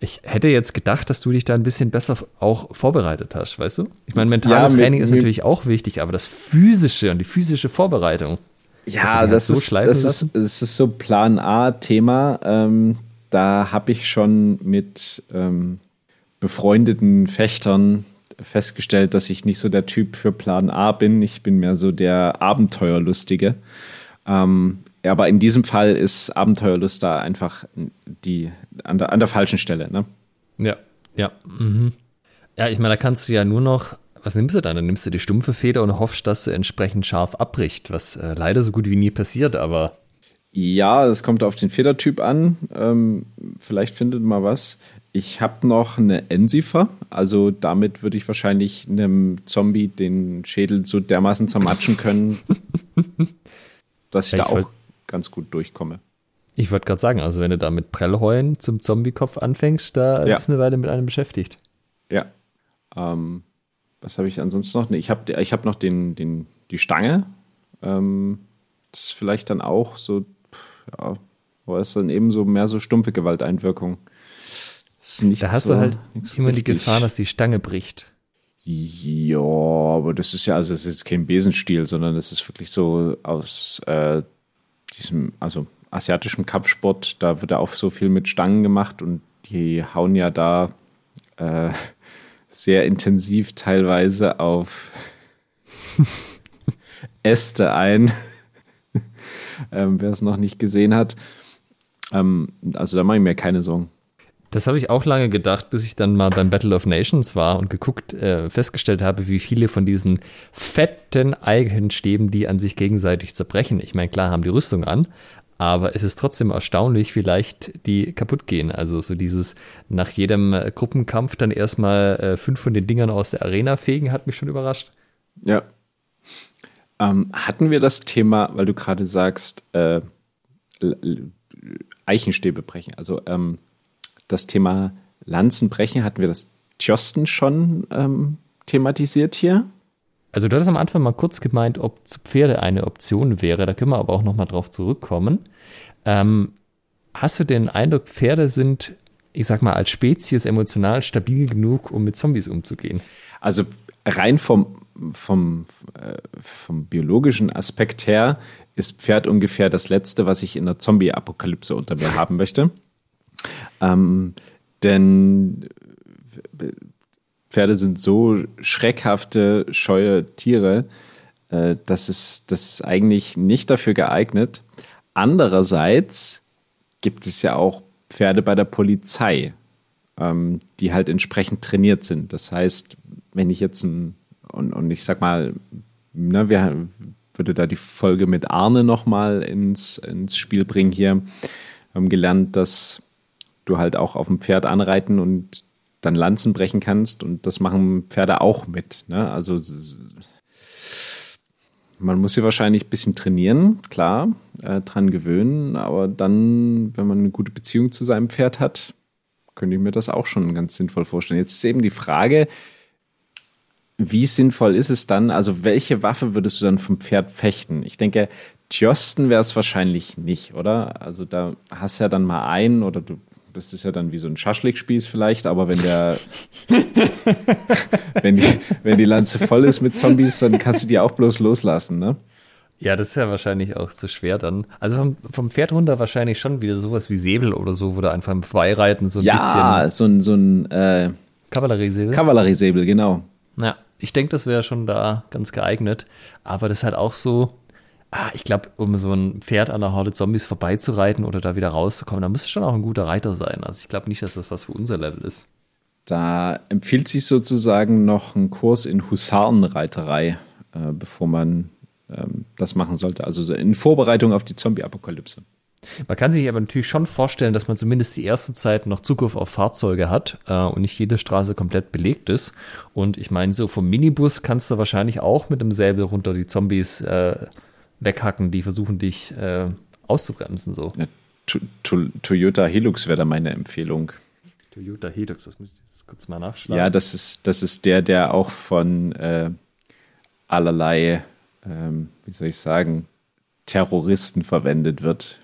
[SPEAKER 2] Ich hätte jetzt gedacht, dass du dich da ein bisschen besser auch vorbereitet hast, weißt du? Ich meine, mentale ja, Training ist natürlich auch wichtig, aber das physische und die physische Vorbereitung.
[SPEAKER 1] Ja, das, so ist, das, ist, das ist so Plan A-Thema. Ähm, da habe ich schon mit ähm, befreundeten Fechtern festgestellt, dass ich nicht so der Typ für Plan A bin. Ich bin mehr so der Abenteuerlustige. Ähm, aber in diesem Fall ist Abenteuerlust da einfach die, an, der, an der falschen Stelle. Ne?
[SPEAKER 2] Ja, ja. Mhm. Ja, ich meine, da kannst du ja nur noch, was nimmst du dann? Dann nimmst du die stumpfe Feder und hoffst, dass sie entsprechend scharf abbricht, was äh, leider so gut wie nie passiert, aber.
[SPEAKER 1] Ja, es kommt auf den Federtyp an. Ähm, vielleicht findet man was. Ich habe noch eine Ensifer, also damit würde ich wahrscheinlich einem Zombie den Schädel so dermaßen zermatschen können, <laughs> dass ich ja, da ich auch ganz gut durchkomme.
[SPEAKER 2] Ich wollte gerade sagen, also wenn du da mit Prellheuen zum Zombiekopf anfängst, da ja. bist du eine Weile mit einem beschäftigt.
[SPEAKER 1] Ja. Ähm, was habe ich ansonsten noch? Ich habe ich hab noch den, den, die Stange. Ähm, das ist vielleicht dann auch so, ja, aber ist dann eben so mehr so stumpfe Gewalteinwirkung
[SPEAKER 2] da hast so, du halt immer richtig. die Gefahr, dass die Stange bricht.
[SPEAKER 1] Ja, aber das ist ja, also es ist kein Besenstiel, sondern es ist wirklich so aus äh, diesem, also asiatischen Kampfsport, da wird ja auch so viel mit Stangen gemacht und die hauen ja da äh, <laughs> sehr intensiv teilweise auf <laughs> Äste ein. <laughs> ähm, Wer es noch nicht gesehen hat. Ähm, also da mache ich mir keine Sorgen.
[SPEAKER 2] Das habe ich auch lange gedacht, bis ich dann mal beim Battle of Nations war und geguckt, äh, festgestellt habe, wie viele von diesen fetten Eigenstäben, die an sich gegenseitig zerbrechen. Ich meine, klar haben die Rüstung an, aber es ist trotzdem erstaunlich, wie leicht die kaputt gehen. Also so dieses nach jedem äh, Gruppenkampf dann erstmal äh, fünf von den Dingern aus der Arena fegen, hat mich schon überrascht.
[SPEAKER 1] Ja. Ähm, hatten wir das Thema, weil du gerade sagst, äh, Eichenstäbe brechen, also ähm, das Thema Lanzenbrechen, hatten wir das Tjosten schon ähm, thematisiert hier?
[SPEAKER 2] Also du hattest am Anfang mal kurz gemeint, ob zu Pferde eine Option wäre. Da können wir aber auch noch mal drauf zurückkommen. Ähm, hast du den Eindruck, Pferde sind, ich sag mal, als Spezies emotional stabil genug, um mit Zombies umzugehen?
[SPEAKER 1] Also rein vom, vom, äh, vom biologischen Aspekt her ist Pferd ungefähr das Letzte, was ich in der Zombie-Apokalypse unter mir haben möchte. Ähm, denn Pferde sind so schreckhafte, scheue Tiere, äh, dass es, das eigentlich nicht dafür geeignet. Andererseits gibt es ja auch Pferde bei der Polizei, ähm, die halt entsprechend trainiert sind. Das heißt, wenn ich jetzt ein, und, und ich sag mal, ne, wir würde da die Folge mit Arne nochmal ins, ins Spiel bringen hier. Wir haben gelernt, dass du halt auch auf dem Pferd anreiten und dann Lanzen brechen kannst. Und das machen Pferde auch mit. Ne? Also man muss sie wahrscheinlich ein bisschen trainieren, klar, äh, dran gewöhnen. Aber dann, wenn man eine gute Beziehung zu seinem Pferd hat, könnte ich mir das auch schon ganz sinnvoll vorstellen. Jetzt ist eben die Frage, wie sinnvoll ist es dann, also welche Waffe würdest du dann vom Pferd fechten? Ich denke, Tjosten wäre es wahrscheinlich nicht, oder? Also da hast du ja dann mal einen oder du das ist ja dann wie so ein Schaschlikspieß vielleicht, aber wenn der, <laughs> wenn, die, wenn die Lanze voll ist mit Zombies, dann kannst du die auch bloß loslassen, ne?
[SPEAKER 2] Ja, das ist ja wahrscheinlich auch zu schwer dann. Also vom, vom Pferd runter wahrscheinlich schon wieder sowas wie Säbel oder so, wo du einfach im Vorbeireiten so ein
[SPEAKER 1] ja,
[SPEAKER 2] bisschen.
[SPEAKER 1] Ja, so ein, so ein äh,
[SPEAKER 2] Kavalleriesäbel.
[SPEAKER 1] Kavalleriesäbel, genau.
[SPEAKER 2] Ja, ich denke, das wäre schon da ganz geeignet. Aber das ist halt auch so, ah, ich glaube, um so ein Pferd an der Horde Zombies vorbeizureiten oder da wieder rauszukommen, da müsste schon auch ein guter Reiter sein. Also ich glaube nicht, dass das was für unser Level ist.
[SPEAKER 1] Da empfiehlt sich sozusagen noch ein Kurs in Husarenreiterei, äh, bevor man ähm, das machen sollte. Also in Vorbereitung auf die Zombie-Apokalypse.
[SPEAKER 2] Man kann sich aber natürlich schon vorstellen, dass man zumindest die erste Zeit noch Zugriff auf Fahrzeuge hat äh, und nicht jede Straße komplett belegt ist. Und ich meine, so vom Minibus kannst du wahrscheinlich auch mit dem Säbel runter die Zombies äh, weghacken, die versuchen dich äh, auszubremsen. So. Ja,
[SPEAKER 1] to to Toyota Hilux wäre da meine Empfehlung.
[SPEAKER 2] Toyota Hilux, das muss ich jetzt kurz mal nachschlagen.
[SPEAKER 1] Ja, das ist, das ist der, der auch von äh, allerlei, ähm, wie soll ich sagen, Terroristen verwendet wird.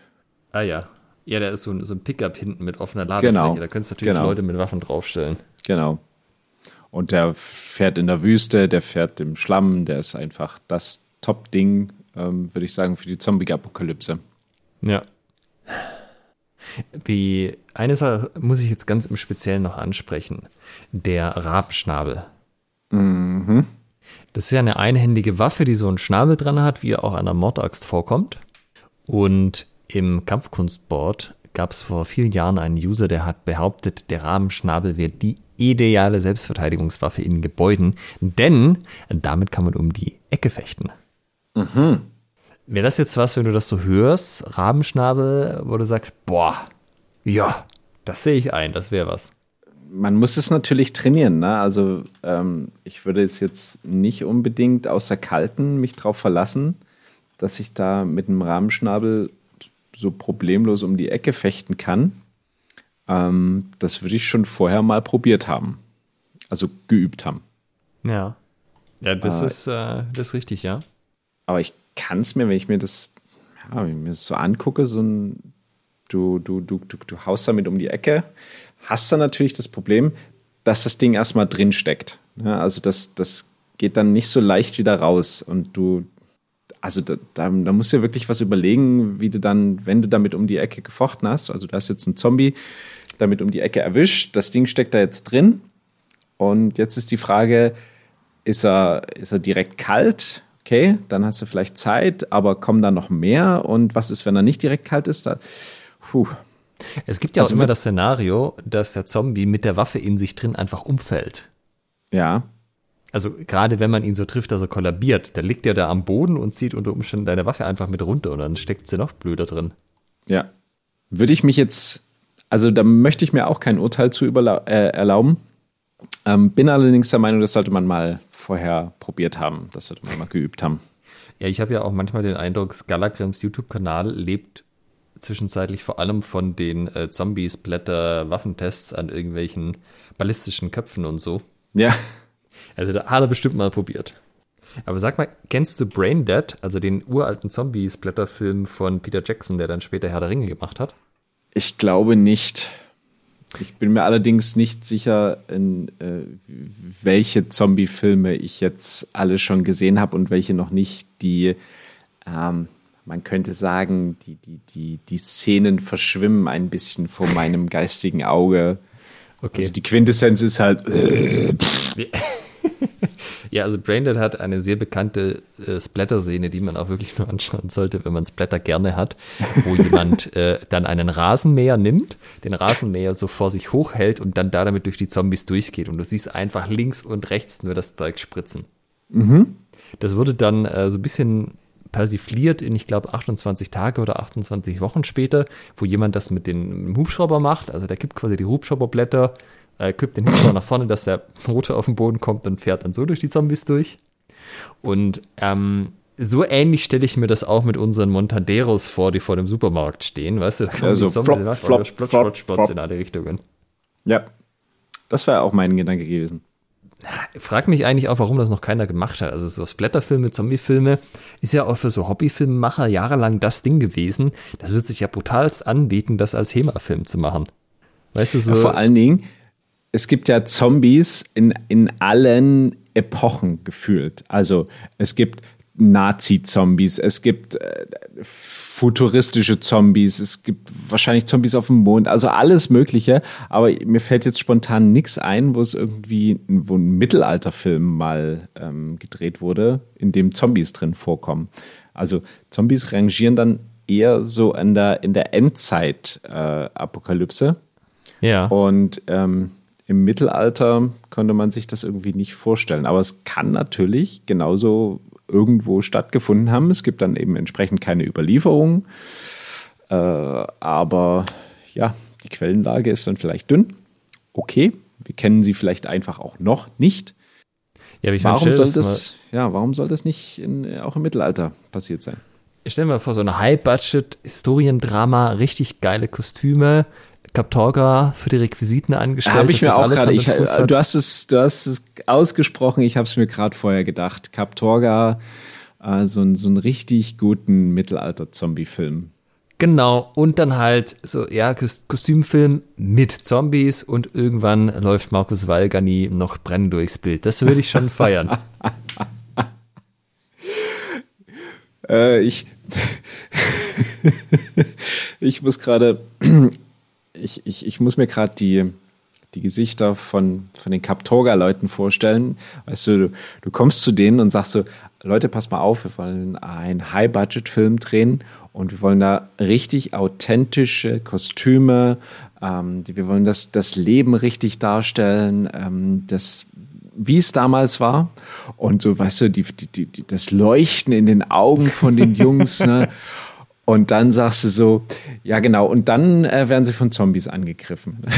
[SPEAKER 2] Ah ja. Ja, der ist so ein, so ein Pickup hinten mit offener Ladefläche. Genau. Da könntest du natürlich genau. Leute mit Waffen draufstellen.
[SPEAKER 1] Genau. Und der fährt in der Wüste, der fährt im Schlamm, der ist einfach das Top-Ding, ähm, würde ich sagen, für die Zombie-Apokalypse.
[SPEAKER 2] Ja. Wie, eine Sache muss ich jetzt ganz im Speziellen noch ansprechen. Der Rabenschnabel. Mhm. Das ist ja eine einhändige Waffe, die so einen Schnabel dran hat, wie er auch an der Mordaxt vorkommt. Und im Kampfkunstboard gab es vor vielen Jahren einen User, der hat behauptet, der Rabenschnabel wäre die ideale Selbstverteidigungswaffe in Gebäuden, denn damit kann man um die Ecke fechten. Mhm. Wäre das jetzt was, wenn du das so hörst, Rabenschnabel, wo du sagst, boah, ja, das sehe ich ein, das wäre was.
[SPEAKER 1] Man muss es natürlich trainieren, ne? Also ähm, ich würde es jetzt nicht unbedingt außer Kalten mich drauf verlassen, dass ich da mit einem Rahmenschnabel so problemlos um die Ecke fechten kann. Ähm, das würde ich schon vorher mal probiert haben. Also geübt haben.
[SPEAKER 2] Ja. Ja, das äh, ist, äh, das ist richtig, ja.
[SPEAKER 1] Aber ich kann es mir, wenn ich mir das, ja, wenn ich mir das so angucke, so ein, du, du, du, du, du haust damit um die Ecke, hast dann natürlich das Problem, dass das Ding erstmal drin steckt. Ja, also das, das geht dann nicht so leicht wieder raus. Und du, also da, da, da musst du ja wirklich was überlegen, wie du dann, wenn du damit um die Ecke gefochten hast, also du hast jetzt einen Zombie damit um die Ecke erwischt, das Ding steckt da jetzt drin. Und jetzt ist die Frage, ist er, ist er direkt kalt? Okay, dann hast du vielleicht Zeit, aber kommen da noch mehr? Und was ist, wenn er nicht direkt kalt ist? Da,
[SPEAKER 2] puh. Es gibt ja also auch immer das Szenario, dass der Zombie mit der Waffe in sich drin einfach umfällt.
[SPEAKER 1] Ja.
[SPEAKER 2] Also gerade wenn man ihn so trifft, dass er kollabiert, dann liegt er da am Boden und zieht unter Umständen deine Waffe einfach mit runter und dann steckt sie noch blöder drin.
[SPEAKER 1] Ja. Würde ich mich jetzt, also da möchte ich mir auch kein Urteil zu äh, erlauben. Ähm, bin allerdings der Meinung, das sollte man mal vorher probiert haben. Das sollte man mal geübt haben.
[SPEAKER 2] Ja, ich habe ja auch manchmal den Eindruck, Scalagrams YouTube-Kanal lebt zwischenzeitlich vor allem von den äh, Zombies, Blätter, Waffentests an irgendwelchen ballistischen Köpfen und so.
[SPEAKER 1] Ja.
[SPEAKER 2] Also da hat er bestimmt mal probiert. Aber sag mal, kennst du Brain Dead, also den uralten Zombie-Splatter-Film von Peter Jackson, der dann später Herr der Ringe gemacht hat?
[SPEAKER 1] Ich glaube nicht. Ich bin mir allerdings nicht sicher, in, äh, welche Zombie-Filme ich jetzt alle schon gesehen habe und welche noch nicht. Die, ähm, man könnte sagen, die, die, die, die Szenen verschwimmen ein bisschen vor meinem geistigen Auge. Okay. Also die Quintessenz ist halt. <laughs> <laughs>
[SPEAKER 2] Ja, also Braindead hat eine sehr bekannte äh, Splatter-Szene, die man auch wirklich <laughs> nur anschauen sollte, wenn man Splatter gerne hat, wo jemand <laughs> äh, dann einen Rasenmäher nimmt, den Rasenmäher so vor sich hochhält und dann da damit durch die Zombies durchgeht. Und du siehst einfach links und rechts nur das Zeug spritzen. Mhm. Das wurde dann äh, so ein bisschen persifliert in, ich glaube, 28 Tage oder 28 Wochen später, wo jemand das mit dem Hubschrauber macht. Also der gibt quasi die Hubschrauberblätter äh, kippt den Hubschrauber nach vorne, dass der Motor auf den Boden kommt und fährt dann so durch die Zombies durch. Und ähm, so ähnlich stelle ich mir das auch mit unseren Montaderos vor, die vor dem Supermarkt stehen, weißt du? Da kommen
[SPEAKER 1] also die Zombies flop, flop, flop, flop, flop,
[SPEAKER 2] in alle Richtungen.
[SPEAKER 1] Ja, das wäre auch mein Gedanke gewesen.
[SPEAKER 2] Frag mich eigentlich auch, warum das noch keiner gemacht hat. Also so Splatterfilme, Zombiefilme ist ja auch für so Hobbyfilmemacher jahrelang das Ding gewesen. Das wird sich ja brutalst anbieten, das als HEMA-Film zu machen. Weißt du so? Ja,
[SPEAKER 1] vor allen Dingen, es gibt ja Zombies in, in allen Epochen gefühlt. Also es gibt Nazi-Zombies, es gibt äh, futuristische Zombies, es gibt wahrscheinlich Zombies auf dem Mond, also alles Mögliche. Aber mir fällt jetzt spontan nichts ein, wo es irgendwie, wo ein Mittelalterfilm mal ähm, gedreht wurde, in dem Zombies drin vorkommen. Also Zombies rangieren dann eher so in der, in der Endzeit-Apokalypse.
[SPEAKER 2] Äh, ja.
[SPEAKER 1] Und ähm, im Mittelalter konnte man sich das irgendwie nicht vorstellen. Aber es kann natürlich genauso irgendwo stattgefunden haben. Es gibt dann eben entsprechend keine Überlieferung. Äh, aber ja, die Quellenlage ist dann vielleicht dünn. Okay, wir kennen sie vielleicht einfach auch noch nicht. Ja, warum, soll das, ja, warum soll das nicht in, auch im Mittelalter passiert sein?
[SPEAKER 2] ich stelle mir vor, so ein High-Budget-Historiendrama, richtig geile Kostüme, Kaptorga für die Requisiten angestellt.
[SPEAKER 1] Habe ich mir auch gerade, du hast es, du hast es ausgesprochen, ich habe es mir gerade vorher gedacht. Kaptorga, äh, so, ein, so einen richtig guten Mittelalter-Zombie-Film.
[SPEAKER 2] Genau, und dann halt so, ja, Kostümfilm mit Zombies und irgendwann läuft Markus Walgani noch brennen durchs Bild. Das würde ich schon <laughs> feiern.
[SPEAKER 1] äh, ich, <laughs> ich muss gerade, ich, ich, ich muss mir gerade die, die Gesichter von, von den Kaptorga-Leuten vorstellen. Weißt du, du, du kommst zu denen und sagst so, Leute, pass mal auf, wir wollen einen High-Budget-Film drehen und wir wollen da richtig authentische Kostüme, ähm, wir wollen das, das Leben richtig darstellen, ähm, das, wie es damals war. Und so, weißt du, die, die, die, das Leuchten in den Augen von den Jungs, ne? <laughs> Und dann sagst du so, ja genau, und dann äh, werden sie von Zombies angegriffen. <laughs>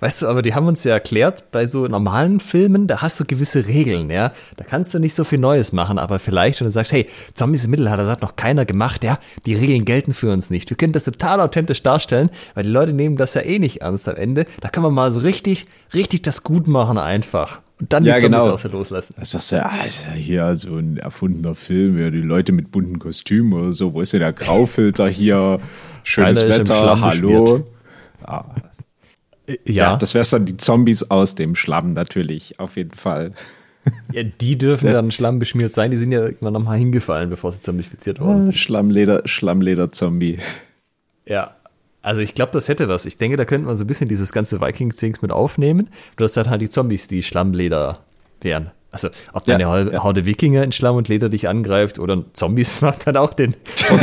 [SPEAKER 2] Weißt du, aber die haben uns ja erklärt, bei so normalen Filmen, da hast du gewisse Regeln, ja. Da kannst du nicht so viel Neues machen, aber vielleicht, wenn du sagst, hey, Zombies im Mittelalter, das hat noch keiner gemacht, ja, die Regeln gelten für uns nicht. Wir können das total authentisch darstellen, weil die Leute nehmen das ja eh nicht ernst am Ende. Da kann man mal so richtig, richtig das gut machen einfach. Und dann
[SPEAKER 1] ja,
[SPEAKER 2] die
[SPEAKER 1] Zombies genau.
[SPEAKER 2] auch so loslassen.
[SPEAKER 1] Das ist ja, ja hier so ein erfundener Film, ja, die Leute mit bunten Kostümen oder so. Wo ist denn der Graufilter hier? <laughs> Schönes
[SPEAKER 2] Keiner
[SPEAKER 1] Wetter, hallo. Ah,
[SPEAKER 2] Ja,
[SPEAKER 1] ja, das wäre dann die Zombies aus dem Schlamm natürlich, auf jeden Fall. <laughs>
[SPEAKER 2] ja, die dürfen dann schlammbeschmiert sein. Die sind ja irgendwann nochmal hingefallen, bevor sie zombifiziert worden sind.
[SPEAKER 1] Schlammleder, Schlammleder-Zombie.
[SPEAKER 2] Ja. Also ich glaube, das hätte was. Ich denke, da könnte man so ein bisschen dieses ganze Viking-Dings mit aufnehmen. Du hast dann halt die Zombies, die Schlammleder wären. Also, ob
[SPEAKER 1] Ja,
[SPEAKER 2] deine Horde
[SPEAKER 1] ja.
[SPEAKER 2] Horde Wikinger in Schlamm und Leder dich angreift oder Zombies <laughs> macht dann auch den. <laughs>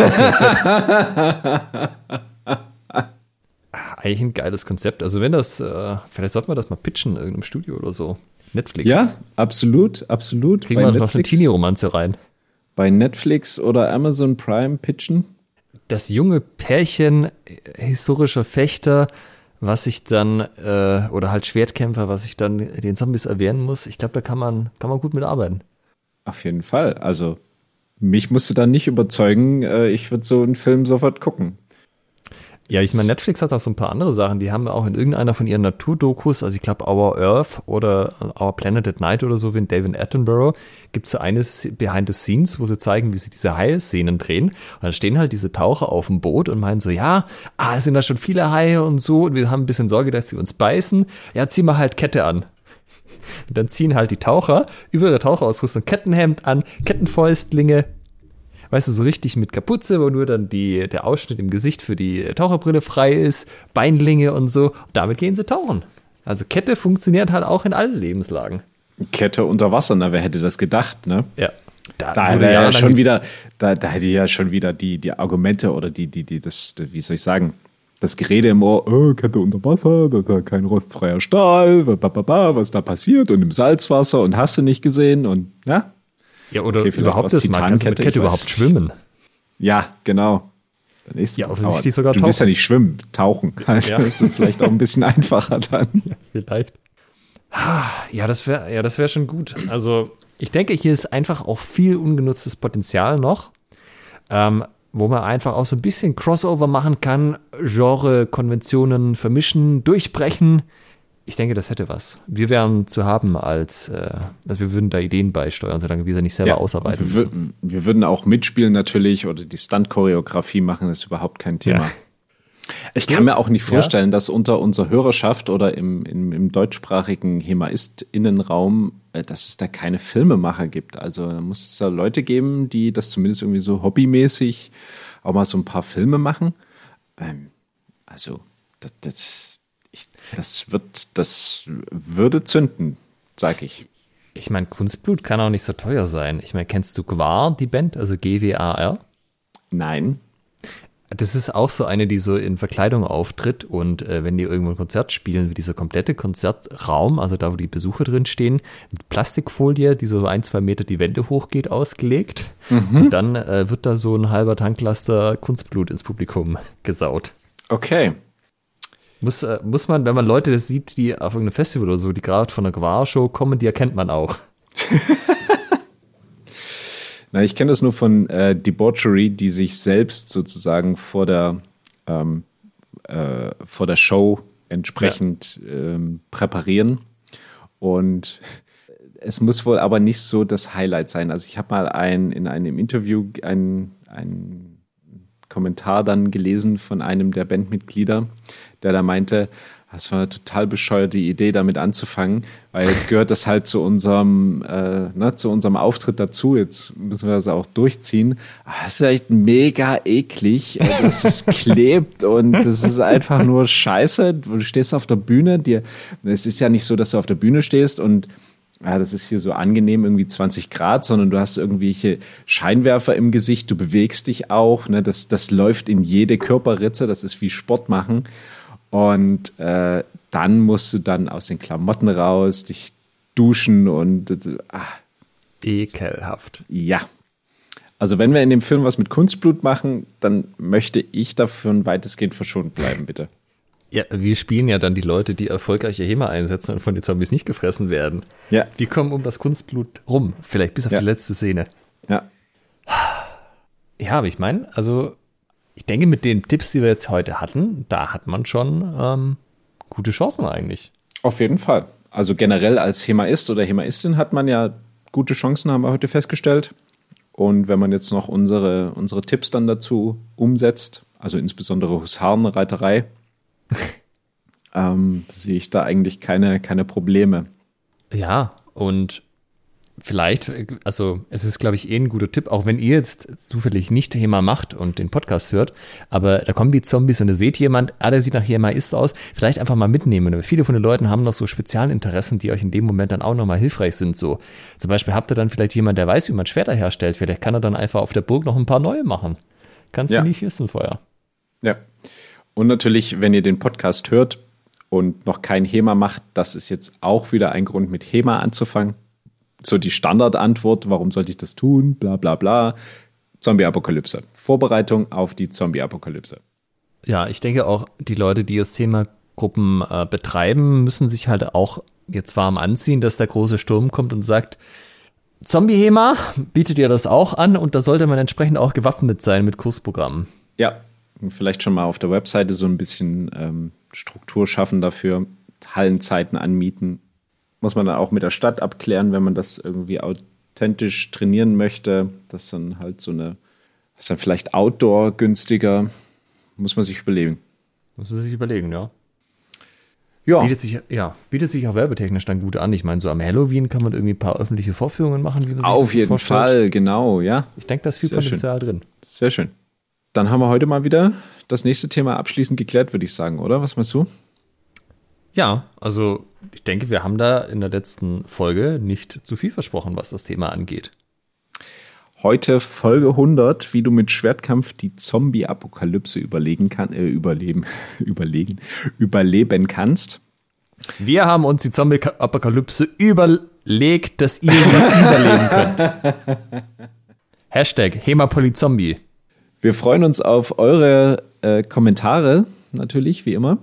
[SPEAKER 2] Eigentlich ein geiles Konzept. Also, wenn das, äh, vielleicht sollten wir das mal pitchen in irgendeinem Studio oder so. Netflix.
[SPEAKER 1] Ja, absolut, absolut.
[SPEAKER 2] Kriegen wir noch eine Teenie-Romanze rein.
[SPEAKER 1] bei Netflix oder Amazon Prime pitchen.
[SPEAKER 2] Das junge Pärchen äh, historischer Fechter, was sich dann, äh, oder halt Schwertkämpfer, was sich dann den Zombies erwehren muss, ich glaube, da kann man, kann man gut mitarbeiten.
[SPEAKER 1] Auf jeden Fall. Also, mich musste dann nicht überzeugen, äh, ich würde so einen Film sofort gucken.
[SPEAKER 2] Ja, ich meine, Netflix hat auch so ein paar andere Sachen. Die haben auch in irgendeiner von ihren Naturdokus, also ich glaube Our Earth oder Our Planet at Night oder so, wie in David Attenborough, gibt es so eines Behind the Scenes, wo sie zeigen, wie sie diese Haie-Szenen drehen. Und dann stehen halt diese Taucher auf dem Boot und meinen so, ja, ah, es sind da schon viele Haie und so. Und wir haben ein bisschen Sorge, dass sie uns beißen. Ja, zieh mal halt Kette an. Und dann ziehen halt die Taucher über ihre Taucherausrüstung Kettenhemd an, Kettenfäustlinge, weißt du, so richtig mit Kapuze, wo nur dann die, der Ausschnitt im Gesicht für die Taucherbrille frei ist, Beinlinge und so. Und damit gehen sie tauchen. Also Kette funktioniert halt auch in allen Lebenslagen.
[SPEAKER 1] Kette unter Wasser, na, wer hätte das gedacht, ne?
[SPEAKER 2] Ja.
[SPEAKER 1] Da
[SPEAKER 2] wurde
[SPEAKER 1] wäre ja schon wieder, da, da hätte ja schon wieder die, die Argumente oder die, die, die, das, wie soll ich sagen, das Gerede im Ohr, oh, Kette unter Wasser, da, da kein rostfreier Stahl, ba, ba, ba, was da passiert und im Salzwasser und hast du nicht gesehen und ja,
[SPEAKER 2] Ja, oder
[SPEAKER 1] Okay,
[SPEAKER 2] überhaupt das mal. Kannst du mit Kette überhaupt schwimmen?
[SPEAKER 1] ja, genau. Dann ist,
[SPEAKER 2] Ja, offensichtlich sogar
[SPEAKER 1] Du willst ja
[SPEAKER 2] tauchen.
[SPEAKER 1] nicht schwimmen, tauchen. Halt,
[SPEAKER 2] Ja.
[SPEAKER 1] Das ist vielleicht auch ein bisschen einfacher dann. <laughs>
[SPEAKER 2] Vielleicht. Ja, das wäre ja, das wär schon gut. Also, ich denke, hier ist einfach auch viel ungenutztes Potenzial noch, ähm, wo man einfach auch so ein bisschen Crossover machen kann, Genre-Konventionen vermischen, durchbrechen. Ich denke, das hätte was. Wir wären zu haben als, äh, also wir würden da Ideen beisteuern, solange wir sie nicht selber ausarbeiten
[SPEAKER 1] wir,
[SPEAKER 2] müssen.
[SPEAKER 1] wir würden auch mitspielen natürlich oder die Stunt-Choreografie machen, das ist überhaupt kein Thema.
[SPEAKER 2] Ja.
[SPEAKER 1] Ich kann mir auch nicht
[SPEAKER 2] Ja.
[SPEAKER 1] vorstellen, dass unter unserer Hörerschaft oder im, im, im deutschsprachigen HemaIst-Innenraum, äh, dass es da keine Filmemacher gibt. Also da muss es da Leute geben, die das zumindest irgendwie so hobbymäßig auch mal so ein paar Filme machen. Ähm, also das, das, das wird, das würde zünden, sag ich.
[SPEAKER 2] Ich meine, Kunstblut kann auch nicht so teuer sein. Ich meine, kennst du Gwar, die Band, also G-W-A-R?
[SPEAKER 1] Nein.
[SPEAKER 2] Das ist auch so eine, die so in Verkleidung auftritt und äh, wenn die irgendwo ein Konzert spielen, wird dieser komplette Konzertraum, also da, wo die Besucher drin stehen, mit Plastikfolie, die so ein, zwei Meter die Wände hochgeht, ausgelegt. Und dann äh, wird da so ein halber Tanklaster Kunstblut ins Publikum <laughs> gesaut.
[SPEAKER 1] Okay.
[SPEAKER 2] Muss, äh, muss man, wenn man Leute das sieht, die auf irgendeinem Festival oder so, die gerade von einer Gwar-Show kommen, die erkennt man auch. <laughs>
[SPEAKER 1] Na, ich kenne das nur von äh, Debauchery, die sich selbst sozusagen vor der, ähm, äh, vor der Show entsprechend ja. ähm, präparieren. Und es muss wohl aber nicht so das Highlight sein. Also ich habe mal ein, in einem Interview ein, ein Kommentar dann gelesen von einem der Bandmitglieder, der da meinte, das war eine total bescheuerte Idee, damit anzufangen, weil jetzt gehört das halt zu unserem, äh, ne, zu unserem Auftritt dazu. Jetzt müssen wir das auch durchziehen. Aber das ist echt mega eklig, äh, dass es klebt und das ist einfach nur scheiße. Du stehst auf der Bühne, dir, es ist ja nicht so, dass du auf der Bühne stehst und ja, das ist hier so angenehm, irgendwie 20 Grad, sondern du hast irgendwelche Scheinwerfer im Gesicht, du bewegst dich auch, ne, das, das läuft in jede Körperritze, das ist wie Sport machen. Und äh, dann musst du dann aus den Klamotten raus, dich duschen und äh, ah.
[SPEAKER 2] ekelhaft.
[SPEAKER 1] Ja. Also wenn wir in dem Film was mit Kunstblut machen, dann möchte ich dafür weitestgehend verschont bleiben, bitte.
[SPEAKER 2] Ja, wir spielen ja dann die Leute, die erfolgreiche HEMA einsetzen und von den Zombies nicht gefressen werden.
[SPEAKER 1] Ja.
[SPEAKER 2] Die kommen um das Kunstblut rum, vielleicht bis auf ja. die letzte Szene.
[SPEAKER 1] Ja.
[SPEAKER 2] Ja, aber ich meine, also ich denke, mit den Tipps, die wir jetzt heute hatten, da hat man schon ähm, gute Chancen eigentlich.
[SPEAKER 1] Auf jeden Fall. Also generell als Hemaist oder Hemaistin hat man ja gute Chancen, haben wir heute festgestellt. Und wenn man jetzt noch unsere, unsere Tipps dann dazu umsetzt, also insbesondere Husarenreiterei, <laughs> ähm, sehe ich da eigentlich keine, keine Probleme.
[SPEAKER 2] Ja, und vielleicht, also es ist, glaube ich, eh ein guter Tipp, auch wenn ihr jetzt zufällig nicht HEMA macht und den Podcast hört, aber da kommen die Zombies und ihr seht jemand, ah, der sieht nach HEMAist aus, vielleicht einfach mal mitnehmen. Viele von den Leuten haben noch so Spezialinteressen, die euch in dem Moment dann auch nochmal hilfreich sind. So zum Beispiel habt ihr dann vielleicht jemand, der weiß, wie man Schwerter herstellt. Vielleicht kann er dann einfach auf der Burg noch ein paar neue machen. Kannst ja. du nicht wissen vorher.
[SPEAKER 1] Ja. Und natürlich, wenn ihr den Podcast hört und noch kein HEMA macht, das ist jetzt auch wieder ein Grund, mit HEMA anzufangen so die Standardantwort, warum sollte ich das tun, bla bla bla. Zombie-Apokalypse. Vorbereitung auf die Zombie-Apokalypse.
[SPEAKER 2] Ja, ich denke auch, die Leute, die das Thema Gruppen äh, betreiben, müssen sich halt auch jetzt warm anziehen, dass der große Sturm kommt und sagt, Zombie-Hema bietet ihr das auch an und da sollte man entsprechend auch gewappnet sein mit Kursprogrammen.
[SPEAKER 1] Ja, vielleicht schon mal auf der Webseite so ein bisschen ähm, Struktur schaffen dafür, Hallenzeiten anmieten, muss man dann auch mit der Stadt abklären, wenn man das irgendwie authentisch trainieren möchte. Das ist dann halt so eine, das ist dann vielleicht Outdoor günstiger. Muss man sich überlegen.
[SPEAKER 2] Muss man sich überlegen, ja. Ja. Bietet sich, ja, bietet sich auch werbetechnisch dann gut an. Ich meine, so am Halloween kann man irgendwie ein paar öffentliche Vorführungen machen.
[SPEAKER 1] Wie man sich Auf jeden vorstellt. Fall, genau, ja.
[SPEAKER 2] Ich denke, da ist viel Sehr Potenzial
[SPEAKER 1] schön.
[SPEAKER 2] drin.
[SPEAKER 1] Sehr schön. Dann haben wir heute mal wieder das nächste Thema abschließend geklärt, würde ich sagen, oder? Was meinst du?
[SPEAKER 2] Ja, also ich denke, wir haben da in der letzten Folge nicht zu viel versprochen, was das Thema angeht.
[SPEAKER 1] Heute Folge 100, wie du mit Schwertkampf die Zombie-Apokalypse überlegen kann, äh, überleben, <laughs> überlegen, überleben kannst.
[SPEAKER 2] Wir haben uns die Zombie-Apokalypse überlegt, dass ihr sie <laughs> überleben könnt. Hashtag HemaPolyZombie.
[SPEAKER 1] Wir freuen uns auf eure äh, Kommentare, natürlich, wie immer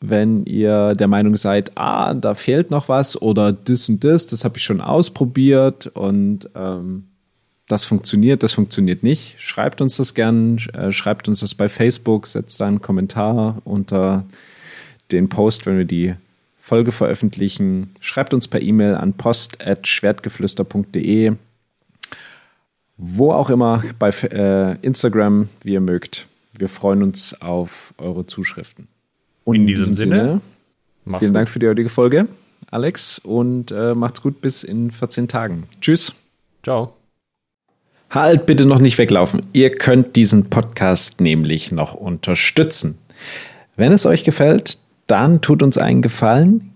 [SPEAKER 1] wenn ihr der Meinung seid, ah, da fehlt noch was oder das und das, das habe ich schon ausprobiert und ähm, das funktioniert, das funktioniert nicht, schreibt uns das gern, äh, schreibt uns das bei Facebook, setzt da einen Kommentar unter den Post, wenn wir die Folge veröffentlichen. Schreibt uns per E-Mail an post.schwertgeflüster.de. Wo auch immer, bei äh, Instagram, wie ihr mögt. Wir freuen uns auf eure Zuschriften. Und in diesem, in diesem Sinne, Sinne vielen gut. Dank für die heutige Folge, Alex, und äh, macht's gut bis in 14 Tagen. Tschüss.
[SPEAKER 2] Ciao.
[SPEAKER 1] Halt bitte noch nicht weglaufen. Ihr könnt diesen Podcast nämlich noch unterstützen. Wenn es euch gefällt, dann tut uns einen Gefallen,